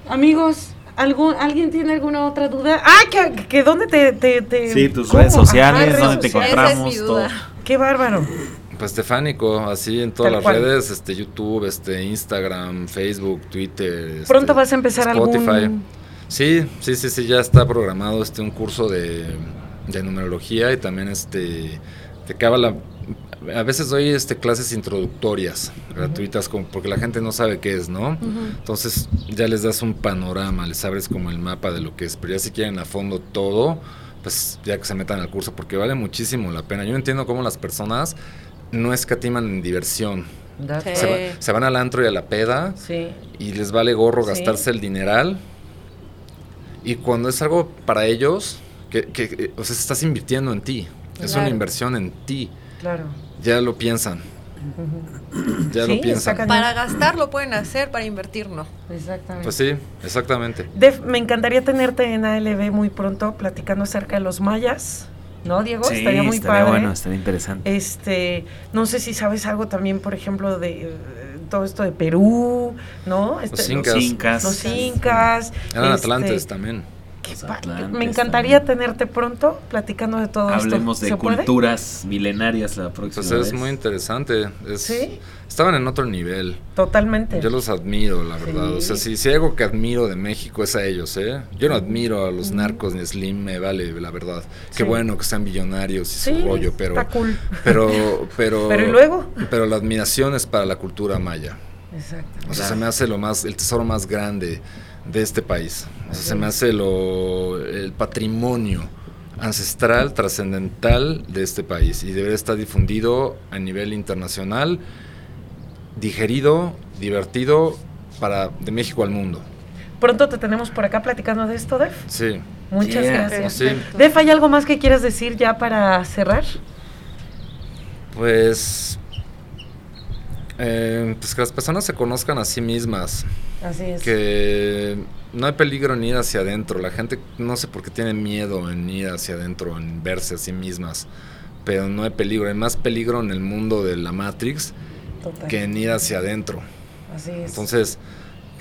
Amigos, ¿algún, ¿alguien tiene alguna otra duda? ¡Ah, que, que dónde te, te, te- Sí, tus cómo? redes sociales, redes dónde te sociales. Esa es mi encontramos, duda. todo. ¡Qué bárbaro! Pues Stefánico, así en todas Tal las cual. redes, este YouTube, este Instagram, Facebook, Twitter. este, Pronto vas a empezar Spotify. algún... Sí, sí, sí, sí, ya está programado este un curso de, de numerología y también este de cábala. A veces doy este clases introductorias gratuitas como porque la gente no sabe qué es, ¿no? Entonces ya les das un panorama, les abres como el mapa de lo que es, pero ya si quieren a fondo todo, pues ya que se metan al curso porque vale muchísimo la pena. Yo entiendo cómo las personas no escatiman en diversión. Sí. Se, va- right. se van al antro y a la peda Sí. y les vale gorro Sí. gastarse el dineral. Y cuando es algo para ellos, que, que, que, o sea, estás invirtiendo en ti. Es una inversión en ti. Claro. Ya lo piensan. Ya Sí, lo piensan. Para gastar lo pueden hacer, para invertir no. Exactamente. Pues sí, exactamente. Def, me encantaría tenerte en ALB muy pronto platicando acerca de los mayas. ¿No, Diego? Sí, estaría muy estaría padre. bueno, estaría interesante. Este, no sé si sabes algo también, por ejemplo, de eh, todo esto de Perú, ¿no? Este, Los incas. Los incas. Eran este, atlantes también. Qué me encantaría tenerte pronto platicando de todo Hablemos esto. de ¿Se puede? culturas milenarias la próxima Pues es vez. muy interesante. Es, Sí. Estaban en otro nivel. Totalmente. Yo los admiro, la verdad. O sea, si, si hay algo que admiro de México es a ellos, ¿eh? Yo no admiro a los narcos ni a Slim, me vale, la verdad. Sí. Qué bueno que sean billonarios y Sí, su rollo, pero... está cool. Pero, pero... Pero ¿y luego? Pero la admiración es para la cultura maya. Exacto. O sea, Claro. se me hace lo más, el tesoro más grande de este país. O sea, Así se me hace lo, el patrimonio ancestral, trascendental de este país y debe estar difundido a nivel internacional, digerido, divertido para de México al mundo. Pronto te tenemos por acá platicando de esto, Def. Sí. Muchas Yeah. gracias. Sí. Def, ¿hay algo más que quieras decir ya para cerrar? Pues, eh, pues que las personas se conozcan a sí mismas. Así es. que no hay peligro en ir hacia adentro. La gente no sé por qué tiene miedo en ir hacia adentro, en verse a sí mismas. Pero no hay peligro. Hay más peligro en el mundo de la Matrix Total. que en ir hacia adentro. Así es. Entonces,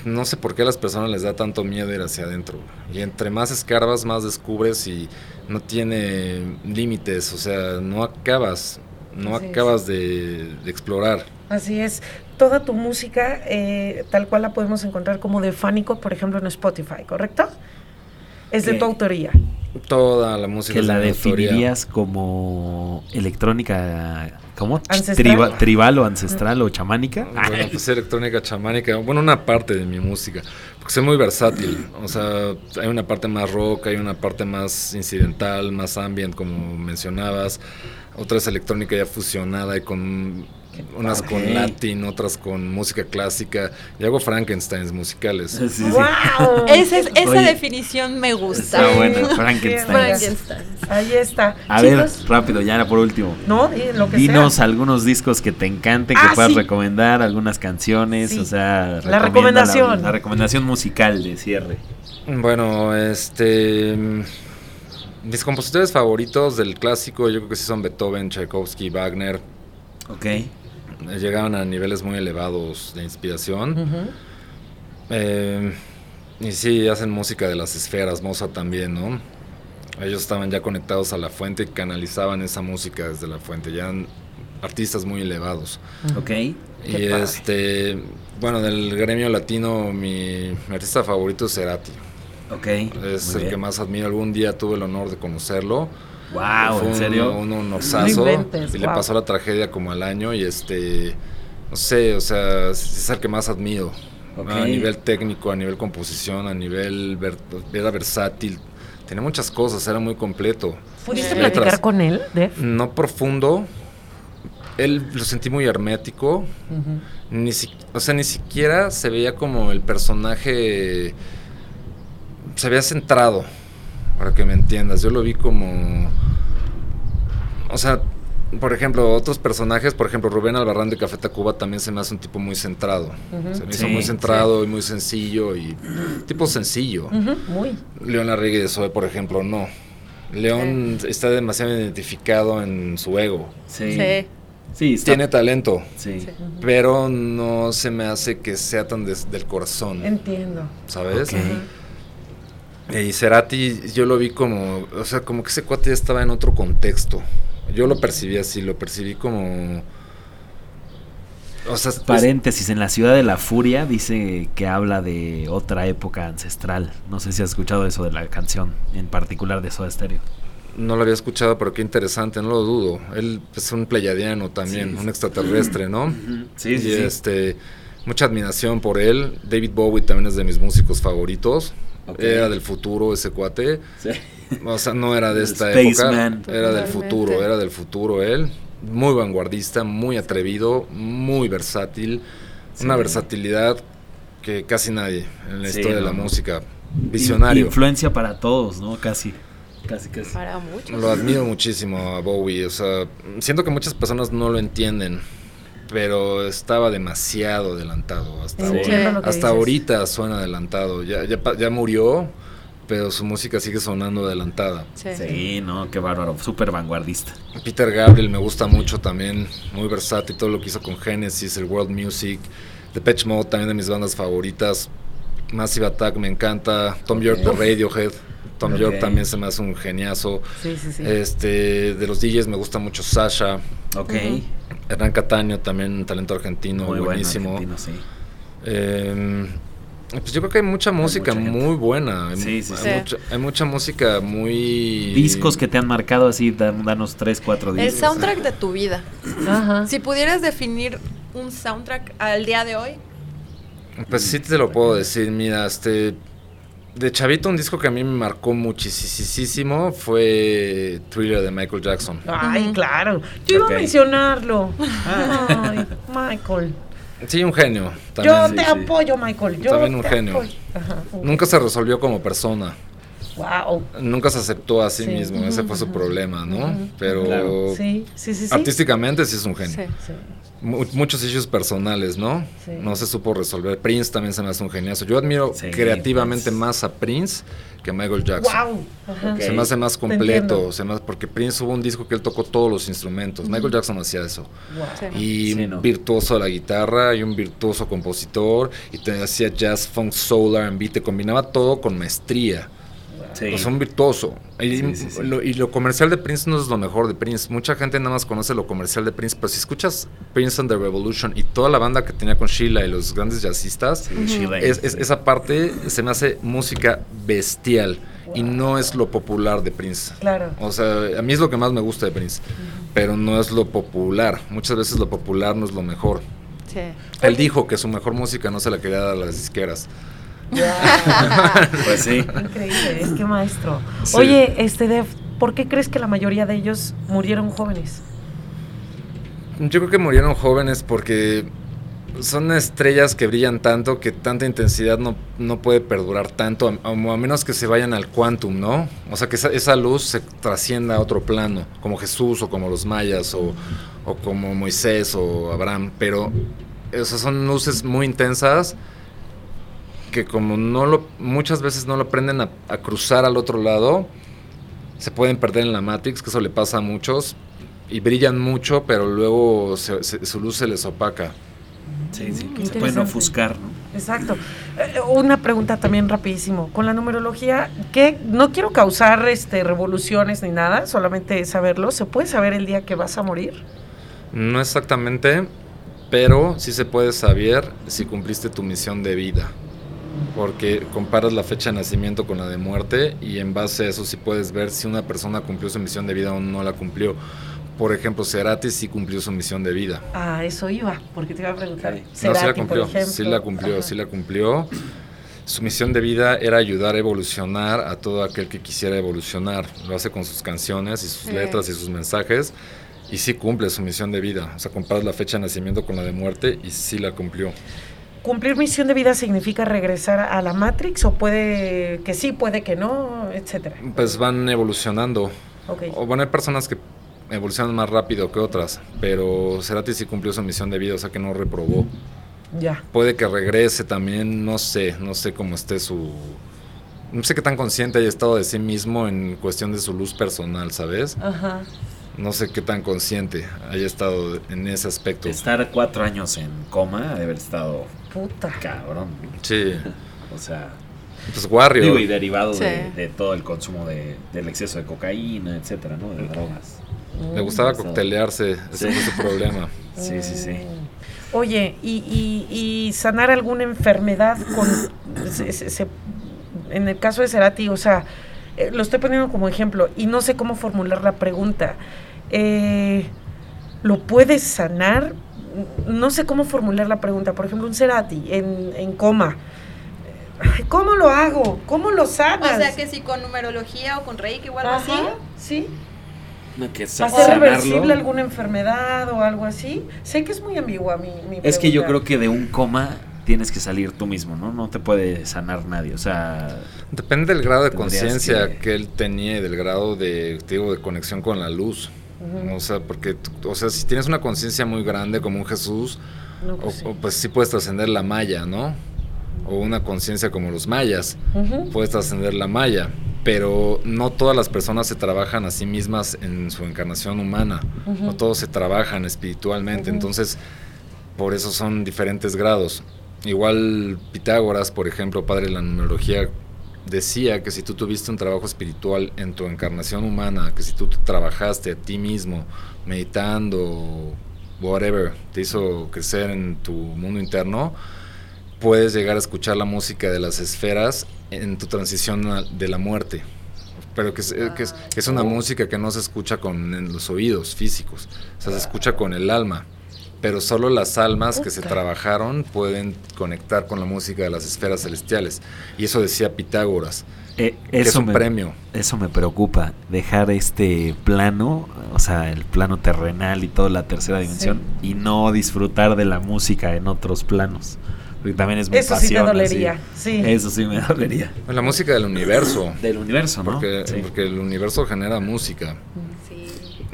no sé por qué a las personas les da tanto miedo ir hacia adentro. Y entre más escarbas, más descubres y no tiene límites. O sea, no acabas. No Así acabas de, de explorar. Así es. Toda tu música, eh, tal cual la podemos encontrar como de Fánico, por ejemplo, en Spotify, ¿correcto? Es de tu autoría. Toda la música que es de la autoría. definirías como electrónica, ¿cómo? Triba- tribal o ancestral o chamánica. Bueno, pues electrónica chamánica, bueno, una parte de mi música, porque soy muy versátil, o sea, hay una parte más rock, hay una parte más incidental, más ambient, como mencionabas, otra es electrónica ya fusionada y con unas con latin, otras con música clásica, y hago Frankensteins musicales. Sí, sí. ¡Wow! Esa, es- esa Oye, definición me gusta. Está. Frankenstein. Ahí está. A Chicos, ver, rápido, ya por último. no, di lo que Dinos sea. algunos discos que te encanten, que Ah, puedas sí. recomendar, algunas canciones, Sí. o sea, La recomendación. La, la recomendación musical de cierre. Bueno, este. mm, Mis compositores favoritos del clásico, yo creo que sí son Beethoven, Tchaikovsky, Wagner. Ok. Llegaban a niveles muy elevados de inspiración. Eh, y sí, hacen música de las esferas, Mozart también, ¿no? Ellos estaban ya conectados a la fuente y canalizaban esa música desde la fuente, ya eran artistas muy elevados. Ok. y padre. este, bueno, del gremio latino, mi, mi artista favorito es Cerati. Ok. Es muy el bien. que más admiro. Algún día tuve el honor de conocerlo. Wow, Fue ¿en un- serio? Un, No honorazo. inventes, y le pasó la tragedia como al año y este, no sé, o sea, es el que más admiro. A nivel técnico, a nivel composición, a nivel ver- era versátil. Tenía muchas cosas, era muy completo. ¿Pudiste platicar con él, Def? No profundo. Él lo sentí muy hermético. Ni si- o sea, ni siquiera se veía como el personaje. Se había centrado, para que me entiendas. Yo lo vi como. O sea, por ejemplo, otros personajes, por ejemplo, Rubén Albarrán de Café Tacuba también se me hace un tipo muy centrado. Se me hizo muy centrado y muy sencillo y tipo sencillo. Ujú, Muy. León Larregui de Zoe, por ejemplo, no. León está demasiado identificado en su ego. Sí. Sí. Sí, está- Tiene talento, Sí. Sí. pero no se me hace que sea tan des- del corazón, Entiendo. ¿sabes? Ok. Y Cerati yo lo vi como, o sea, como que ese cuate ya estaba en otro contexto. Yo lo percibí así, lo percibí como... O sea, es- Paréntesis, en la ciudad de la furia dice que habla de otra época ancestral. No sé si has escuchado eso de la canción, en particular de Soda Stereo. no lo había escuchado, pero qué interesante, no lo dudo. Él es un pleyadiano también, Sí. un extraterrestre, ¿no? Sí, y este, mucha admiración por él. David Bowie también es de mis músicos favoritos. Era del futuro ese cuate. Sí. O sea, no era de esta época. Era del futuro, era del futuro él. Muy vanguardista, muy atrevido, muy versátil. Una versatilidad que casi nadie en la Sí, historia de la música. Visionario. Influencia para todos, ¿no? Casi. Casi, casi. Para muchos. Lo admiro muchísimo a Bowie. O sea, siento que muchas personas no lo entienden. Pero estaba demasiado adelantado. Hasta, Sí. Que hasta dices. ahorita suena adelantado. Ya, ya, ya murió, pero su música sigue sonando adelantada. Sí. Sí, no, qué bárbaro, súper vanguardista. Peter Gabriel me gusta mucho también, muy versátil, todo lo que hizo con Genesis, el World Music, Depeche Mode también de mis bandas favoritas, Massive Attack me encanta, Tom York de Radiohead, Tom. York también se me hace un geniazo, Sí, sí, sí. este de los DJs me gusta mucho Sasha, Ok. Hernán Cataño también un talento argentino Muy buenísimo, bueno, argentino, sí. Eh, pues yo creo que hay mucha música mucha muy buena, hay, Sí, sí, hay sí. mucha, hay mucha música muy... Discos que te han marcado así, dan- danos tres, cuatro El discos. soundtrack de tu vida. Ajá. Si pudieras definir un soundtrack al día de hoy, Pues sí te lo puedo decir, mira, este de chavito un disco que a mí me marcó muchísimo fue Thriller de Michael Jackson. Ay, claro. Yo iba a mencionarlo. Ay, Michael. Sí, un genio. Yo te sí. apoyo, Michael. Yo También un genio. Nunca se resolvió como persona. Wow. Nunca se aceptó a sí, Sí. mismo. Ese fue su problema, ¿no? Pero Claro. Sí, sí, sí, sí. artísticamente sí es un genio. Muchos issues personales, ¿no? Sí. No se supo resolver. Prince también se me hace un geniazo. Yo admiro Sí, creativamente Prince. más a Prince que a Michael Jackson. Wow. Se me hace más completo, se me hace- porque Prince hubo un disco que él tocó todos los instrumentos. Michael Jackson no hacía eso. Wow. Y Sí, un no. virtuoso de la guitarra y un virtuoso compositor y te hacía jazz, funk, soul, R&B, te combinaba todo con maestría. Sí. O sea, un virtuoso. Y, Sí, sí. Lo, y lo comercial de Prince no es lo mejor de Prince. Mucha gente nada más conoce lo comercial de Prince, pero si escuchas Prince and the Revolution y toda la banda que tenía con Sheila y los grandes jazzistas, es- es- esa parte se me hace música bestial y no es lo popular de Prince. Claro. O sea, a mí es lo que más me gusta de Prince, pero no es lo popular. Muchas veces lo popular no es lo mejor. Sí. Él dijo que su mejor música no se la quería dar a las disqueras. Ya. Pues sí. Increíble, es que maestro. Sí. Oye, este Dev, ¿por qué crees que la mayoría de ellos murieron jóvenes? Yo creo que murieron jóvenes porque son estrellas que brillan tanto que tanta intensidad no, no puede perdurar tanto, a, a menos que se vayan al quantum, ¿no? O sea, que esa, esa luz se trascienda a otro plano, como Jesús o como los mayas o, o como Moisés o Abraham, pero esas son luces muy intensas que como no lo muchas veces no lo aprenden a, a cruzar al otro lado, se pueden perder en la Matrix, que eso le pasa a muchos, y brillan mucho, pero luego se- se- su luz se les opaca. Sí, sí, que se pueden ofuscar, ¿no? Exacto. Eh, una pregunta también rapidísimo. Con la numerología, ¿qué? No quiero causar este revoluciones ni nada, solamente saberlo. ¿Se puede saber el día que vas a morir? No exactamente, pero sí se puede saber si cumpliste tu misión de vida. Porque comparas la fecha de nacimiento con la de muerte y en base a eso sí puedes ver si una persona cumplió su misión de vida o no la cumplió. Por ejemplo, Cerati sí cumplió su misión de vida. Ah, eso iba, porque te iba a preguntar. No, sí la cumplió, ejemplo. sí la cumplió, Ajá. sí la cumplió. Su misión de vida era ayudar a evolucionar a todo aquel que quisiera evolucionar. Lo hace con sus canciones y sus letras y sus mensajes. Y sí cumple su misión de vida. O sea, comparas la fecha de nacimiento con la de muerte y sí la cumplió. ¿Cumplir misión de vida significa regresar a la Matrix o puede que sí, puede que no, etcétera? Pues van evolucionando. Ok. O bueno, hay personas que evolucionan más rápido que otras, pero Cerati sí cumplió su misión de vida, o sea que no reprobó. Ya. Puede que regrese también, no sé, no sé cómo esté su... No sé qué tan consciente haya estado de sí mismo en cuestión de su luz personal, ¿sabes? Ajá. No sé qué tan consciente haya estado en ese aspecto. Estar cuatro años en coma, de haber estado Puta. cabrón. Sí, O sea, pues Warrior. digo, y derivado Sí. de, de todo el consumo de, del exceso de cocaína, etcétera, ¿no? De drogas. Le gustaba coctelearse, ese Sí. fue su problema. Sí, sí, sí. Mm. Oye, y, y- y sanar alguna enfermedad con. se- se- se- en el caso de Cerati, o sea, eh, lo estoy poniendo como ejemplo y no sé cómo formular la pregunta. Eh, ¿Lo puedes sanar? No sé cómo formular la pregunta. Por ejemplo, un Cerati en, en coma. ¿Cómo lo hago? ¿Cómo lo O sanas? sea que si con numerología o con reiki o algo así. Ajá, sí. No, que ¿Va a ser reversible alguna enfermedad o algo así? Sé que es muy ambigua mi, mi Es que yo creo que de un coma tienes que salir tú mismo, ¿no? No te puede sanar nadie. O sea, Depende del grado de conciencia que- que... él tenía y del grado de, digo, de conexión con la luz. O sea, porque, o sea, si tienes una conciencia muy grande como un Jesús, No, pues o, sí. pues sí puedes trascender la maya, ¿no? O una conciencia como los mayas, puedes trascender la maya. Pero no todas las personas se trabajan a sí mismas en su encarnación humana. No todos se trabajan espiritualmente. Entonces, por eso son diferentes grados. Igual Pitágoras, por ejemplo, padre de la numerología, decía que si tú tuviste un trabajo espiritual en tu encarnación humana, que si tú te trabajaste a ti mismo, meditando, whatever, te hizo crecer en tu mundo interno, puedes llegar a escuchar la música de las esferas en tu transición de la muerte. Pero que es, eh, que es- que es una música que no se escucha con los oídos físicos, o sea, se escucha con el alma. Pero solo las almas que se trabajaron pueden conectar con la música de las esferas celestiales. Y eso decía Pitágoras, Eh, que es eso un me, premio. Eso me preocupa, dejar este plano, o sea, el plano terrenal y toda la tercera dimensión, y no disfrutar de la música en otros planos. Porque también es mi Eso sí así. dolería. Sí. Eso sí me dolería. La música del universo, Del universo, ¿no? porque, Sí. porque el universo genera música.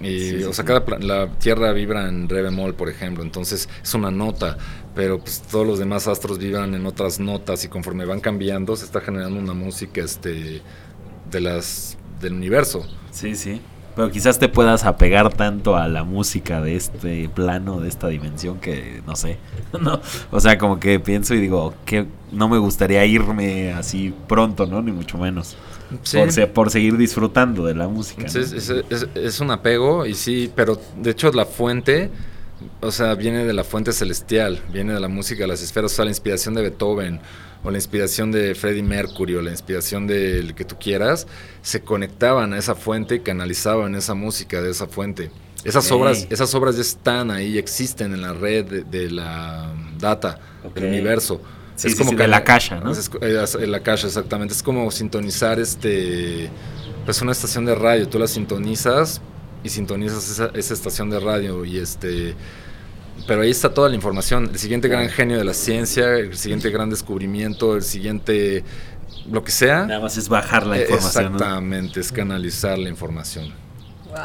Y, Sí, sí, o sea, cada la Tierra vibra en re bemol, por ejemplo, entonces es una nota, pero pues todos los demás astros vibran en otras notas y conforme van cambiando se está generando una música este de las del universo. Sí, sí. Pero quizás te puedas apegar tanto a la música de este plano, de esta dimensión, que no sé. no, o sea, como que pienso y digo, que no me gustaría irme así pronto, ¿no? Ni mucho menos. Sí. Por, se- por seguir disfrutando de la música. Sí, ¿no? es, es- es- un apego y sí, pero de hecho la fuente, o sea, viene de la fuente celestial, viene de la música de las esferas, o sea, la inspiración de Beethoven o la inspiración de Freddie Mercury o la inspiración del que tú quieras, se conectaban a esa fuente y canalizaban esa música de esa fuente. Esas Ok. obras, esas obras ya están ahí, existen en la red de, de la data Ok. del universo. Sí, sí, sí, de la caja, ¿no? Es, es- en la caja, exactamente. Es como sintonizar este pues una estación de radio. Tú la sintonizas y sintonizas esa, esa estación de radio. Y este. Pero ahí está toda la información. El siguiente gran genio de la ciencia, el siguiente gran descubrimiento, el siguiente. lo que sea. Nada más es bajar la eh, información. ¿no? Exactamente, es canalizar la información.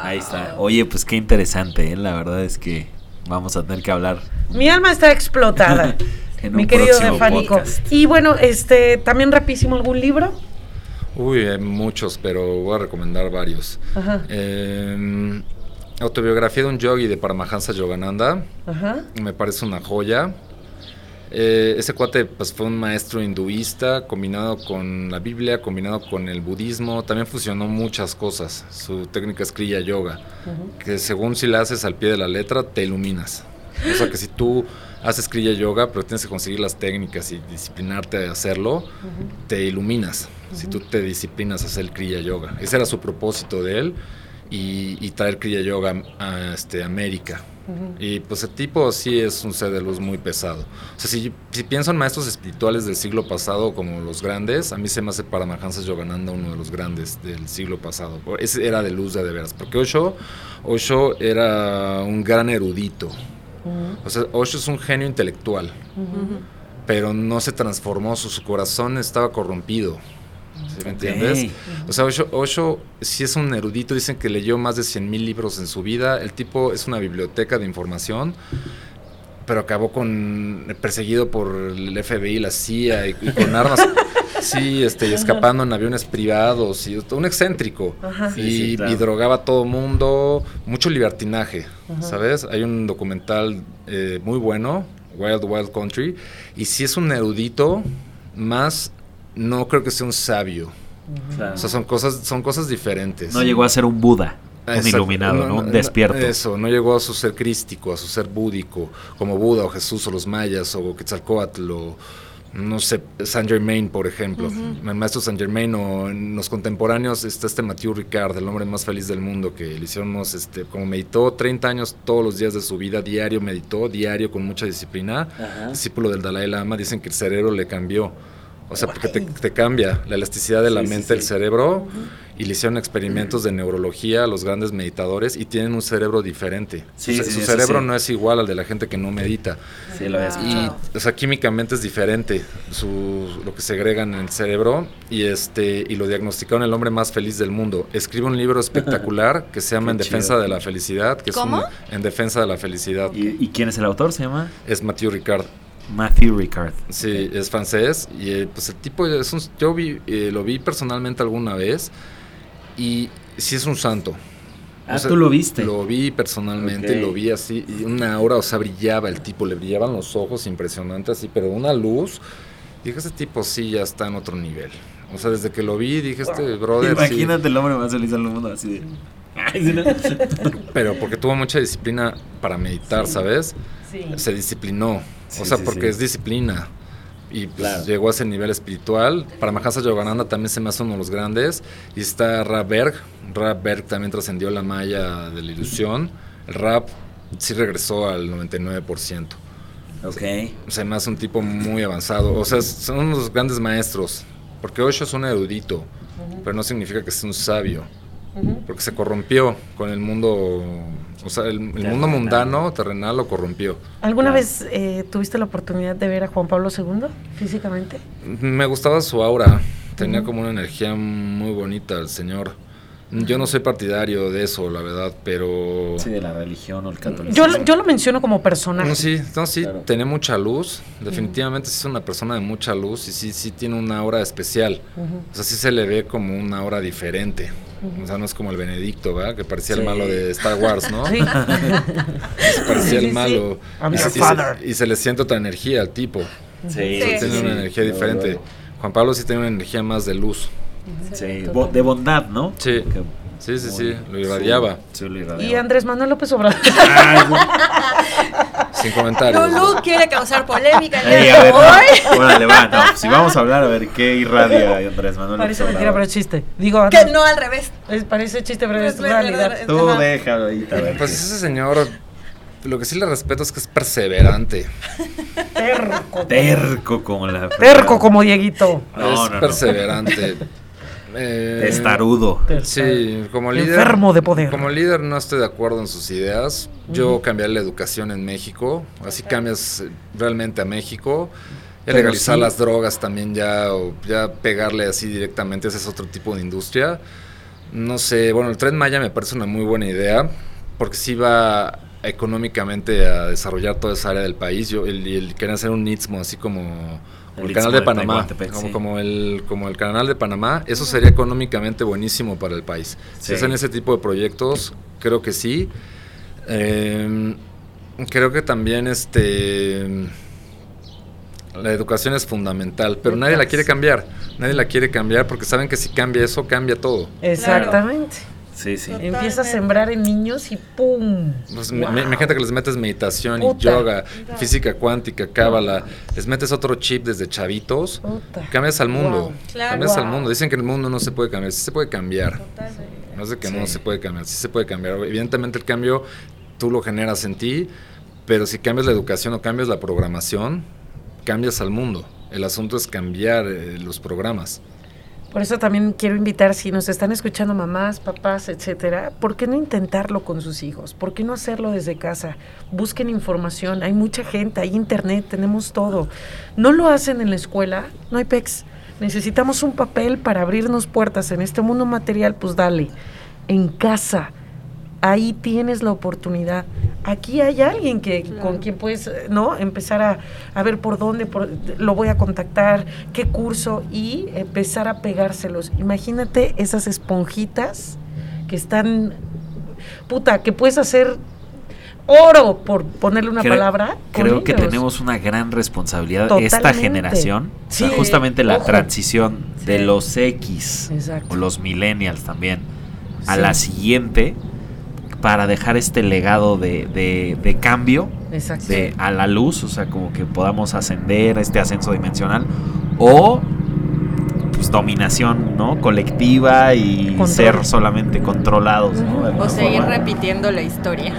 Ahí está. Oye, pues qué interesante, ¿eh? La verdad es que vamos a tener que hablar. Mi alma está explotada. En mi un querido próximo Defánico. podcast. Y bueno, este, también rapidísimo algún libro. Uy, hay muchos, pero voy a recomendar varios. Ajá. Eh, autobiografía de un yogi de Paramahansa Yogananda. Ajá. me parece una joya. Eh, ese cuate pues, fue un maestro hinduista combinado con la Biblia, combinado con el budismo. También fusionó muchas cosas. Su técnica es Kriya Yoga, que según si la haces al pie de la letra, te iluminas. O sea que si tú haces Kriya Yoga, pero tienes que conseguir las técnicas y disciplinarte a hacerlo, te iluminas. Si tú te disciplinas a hacer Kriya Yoga. Ese era su propósito de él y, y traer Kriya Yoga a este, América. Y pues el tipo sí es un ser de luz muy pesado. O sea, si, si pienso en maestros espirituales del siglo pasado como los grandes, a mí se me hace Paramahansa Yogananda uno de los grandes del siglo pasado. Ese era de luz de, de veras. Porque Osho, Osho era un gran erudito. O sea, Osho es un genio intelectual. Pero no se transformó, su, su corazón estaba corrompido. ¿Sí me entiendes? O sea, Osho, Osho sí es un erudito, dicen que leyó más de 100 mil libros en su vida. El tipo es una biblioteca de información, pero acabó con perseguido por el FBI, la CIA y, y con armas. Sí, este, y escapando en aviones privados, y un excéntrico. Ajá. Sí, y, sí, claro. y drogaba a todo mundo, mucho libertinaje, ¿sabes? Hay un documental eh, muy bueno, Wild Wild Country, y si es un erudito, más no creo que sea un sabio. Claro. O sea, son cosas, son cosas diferentes. No llegó a ser un Buda, un Exacto. iluminado, ¿no? Un despierto. Eso, no llegó a su ser crístico, a su ser búdico, como Buda o Jesús o los mayas o Quetzalcóatl o no sé, Saint Germain, por ejemplo. El maestro Saint Germain o en los contemporáneos está este Mathieu Ricard, el hombre más feliz del mundo, que le hicieron unos, este, como meditó 30 años todos los días de su vida, diario meditó, diario con mucha disciplina. Discípulo del Dalai Lama, dicen que el cerebro le cambió. O sea, porque te, te cambia la elasticidad de la Sí, sí, mente, el sí. cerebro, y le hicieron experimentos de neurología a los grandes meditadores y tienen un cerebro diferente. Sí, su sí, su sí, cerebro sí. no es igual al de la gente que no medita. Sí, lo había. Y, o sea, químicamente es diferente su, lo que segregan en el cerebro y este y lo diagnosticaron el hombre más feliz del mundo. Escribe un libro espectacular que se llama En defensa de la felicidad, que ¿Cómo? es un- En defensa de la felicidad. ¿Y, y quién es el autor? Se llama Es Mathieu Ricard. Matthew Ricard. Sí, es francés y eh, pues el tipo es un, yo vi, eh, lo vi personalmente alguna vez y sí es un santo. Ah, ¿tú lo viste? Lo vi personalmente, lo vi así, y una aura, o sea, brillaba el tipo, le brillaban los ojos impresionante así, pero una luz. Dije, ese tipo sí ya está en otro nivel. O sea, desde que lo vi, dije, este brother, sí. Imagínate el hombre más feliz del mundo así de... Pero porque tuvo mucha disciplina para meditar, ¿sabes? Sí. Se disciplinó. Sí, o sea, sí, porque sí. es disciplina. Y pues Claro. llegó a ese nivel espiritual. Para Mahasa Yogananda también se me hace uno de los grandes. Y está Rap Berg. Rap Berg también trascendió la malla de la ilusión. El rap sí regresó al 99%. ok. Se me hace un tipo muy avanzado. O sea, son unos grandes maestros. Porque Osho es un erudito, pero no significa que sea un sabio. Porque se corrompió con el mundo, o sea, el, el mundo mundano, terrenal, lo corrompió. ¿Alguna Claro. vez eh, tuviste la oportunidad de ver a Juan Pablo II físicamente? Me gustaba su aura, tenía como una energía muy bonita el señor. Yo no soy partidario de eso, la verdad, pero... Sí, de la religión o el catolicismo. Yo, lo- yo lo menciono como personaje. No, sí, no, sí, Claro. tiene mucha luz. Definitivamente sí es una persona de mucha luz y sí, sí tiene una aura especial. O sea, sí se le ve como una aura diferente. O sea, no es como el Benedicto, ¿verdad? Que parecía Sí. el malo de Star Wars, ¿no? Sí. Parecía el sí. malo. I'm Y, your se- y father. se, y se le siente otra energía al tipo. Sí, Sí, tiene sí, una energía diferente. Juan Pablo sí tiene una energía más de luz. Sí, bo- de bondad, ¿no? Sí. Que- Sí, sí, sí, lo irradiaba. Sí, lo irradiaba. Y Andrés Manuel López Obrador. Sin comentarios. Lulu quiere causar polémica el día Ey, de a ver, hoy. no. Órale, va, no, si vamos a hablar, a ver qué irradia Andrés Manuel. Parece mentira, pero chiste. Digo, Que no al revés. es- parece chiste, pero es realidad. verdad, Tú Ajá. déjalo ahí, a ver. Pues ese señor, lo que sí le respeto es que es perseverante. Terco. Terco como la. Terco como Dieguito. No, es no, no. perseverante. Eh, Testarudo. Sí, como líder. Enfermo de poder. Como líder no estoy de acuerdo en sus ideas. Yo cambiaré la educación en México. Así cambias realmente a México. Ya Pero legalizar sí. las drogas también ya, o ya pegarle así directamente, ese es otro tipo de industria. No sé, bueno, el Tren Maya me parece una muy buena idea, porque sí va económicamente a desarrollar toda esa área del país. Yo, el, el querer hacer un Istmo así como El el, canal de de Panamá, como, sí. como el, como el canal de Panamá, eso sería económicamente buenísimo para el país. Sí. Si hacen ese tipo de proyectos, creo que sí. Eh, creo que también este la educación es fundamental, pero nadie la quiere cambiar. Nadie la quiere cambiar porque saben que si cambia eso, cambia todo. Exactamente. Sí. Empieza a sembrar en niños y ¡pum! Pues, me- me- Imagínate que les metes meditación y Puta. yoga, física cuántica, cábala, les metes otro chip desde chavitos, Puta. cambias al mundo. Wow. Claro. Cambias al Wow. mundo. Dicen que el mundo no se puede cambiar, sí se puede cambiar. No es de que Sí. no se puede cambiar, sí se puede cambiar. Evidentemente el cambio tú lo generas en ti, pero si cambias la educación o cambias la programación, cambias al mundo. El asunto es cambiar eh, los programas. Por eso también quiero invitar, si nos están escuchando mamás, papás, etcétera, ¿por qué no intentarlo con sus hijos? ¿Por qué no hacerlo desde casa? Busquen información, hay mucha gente, hay internet, tenemos todo. No lo hacen en la escuela, no hay PEX. Necesitamos un papel para abrirnos puertas en este mundo material, pues dale. En casa, ahí tienes la oportunidad. Aquí hay alguien que con quien puedes, ¿no? Empezar a, a ver por dónde por- lo voy a contactar, qué curso y empezar a pegárselos. Imagínate esas esponjitas que están, puta, que puedes hacer oro, por ponerle una Creo- palabra. Creo que tenemos una gran responsabilidad esta generación, o sea, Sí, justamente la ojo. transición de Sí. los X Exacto. o los millennials también a Sí. la siguiente para dejar este legado de, de- de cambio de, a la luz, o sea, como que podamos ascender a este ascenso dimensional o pues dominación, ¿no? Colectiva y Control. ser solamente controlados, ¿no? De O seguir forma. repitiendo la historia.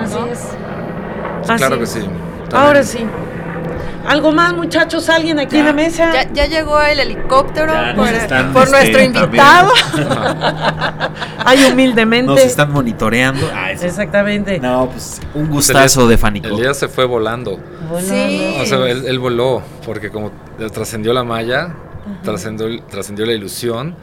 Así ¿No? es. Sí, Así claro que sí. Ahora sí. ¿Algo más, muchachos? ¿Alguien aquí Ya. en la mesa? Ya, ya llegó el helicóptero Ya por, nos están, por este, nuestro invitado. Ay, humildemente. Nos están monitoreando. Ah. Exactamente. No, pues un gustazo de Fánico. El día se fue volando. Volando. Sí. O sea, él, él voló, porque como trascendió la malla, trascendió, trascendió la ilusión,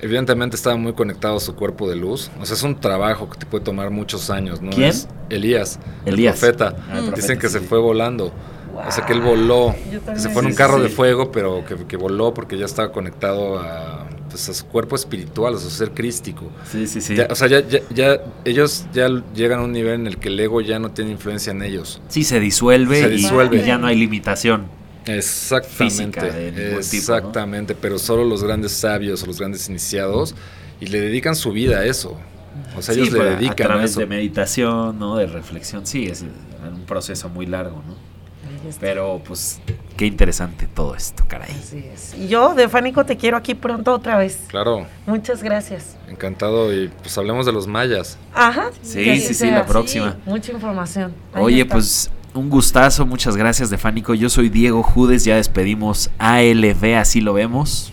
evidentemente estaba muy conectado a su cuerpo de luz. O sea, es un trabajo que te puede tomar muchos años, ¿no? ¿Quién? Es Elías, Elías. el profeta. Ah, el profeta, Dicen que sí. se fue volando. O sea, que él voló. Que se fue en un carro sí, de fuego, pero que, que voló porque ya estaba conectado a, pues, a su cuerpo espiritual, a su ser crístico. Sí, sí, sí. Ya, o sea, ya, ya, ya- ellos ya llegan a un nivel en el que el ego ya no tiene influencia en ellos. Sí, se disuelve, Se y- disuelve. Y, ya no hay limitación. Exactamente. Exactamente, pero solo los grandes sabios o los grandes iniciados y le dedican su vida a eso. O sea, Sí, ellos le dedican a a través eso. de meditación, ¿no? De reflexión. Sí, es un proceso muy largo, ¿no? Pero, pues, qué interesante todo esto, caray. Así es. Y yo, de Fánico, te quiero aquí pronto otra vez. Claro, Muchas gracias. encantado y pues hablemos de los mayas. Ajá. Sí, sí, sí, sea. la próxima. Mucha información. Ahí Oye, está. pues un gustazo, muchas gracias de Fánico. Yo soy Diego Judes, ya despedimos ALB, así lo vemos.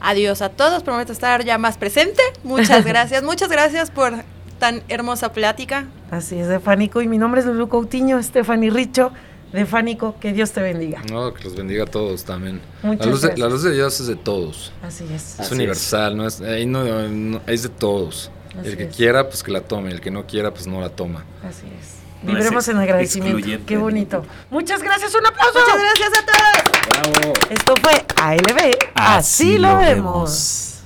Adiós a todos, prometo estar ya más presente. Muchas gracias, muchas gracias por tan hermosa plática. Así es, de Fánico. Y mi nombre es Lulu Coutinho, Stephanie Richo, de Fánico. Que Dios te bendiga. No, que los bendiga a todos también. Muchas la, luz de, gracias. la luz de Dios es de todos. Así es. Es Así universal, no es, ahí no, no- es de todos. Así el que es. quiera, pues que la tome. El que no quiera, pues no la toma. Así es. No Vibremos es en agradecimiento. excluyente Qué de bonito. Muchas gracias, un aplauso. Muchas gracias a todos. Bravo. Esto fue ALB. Así, lo vemos.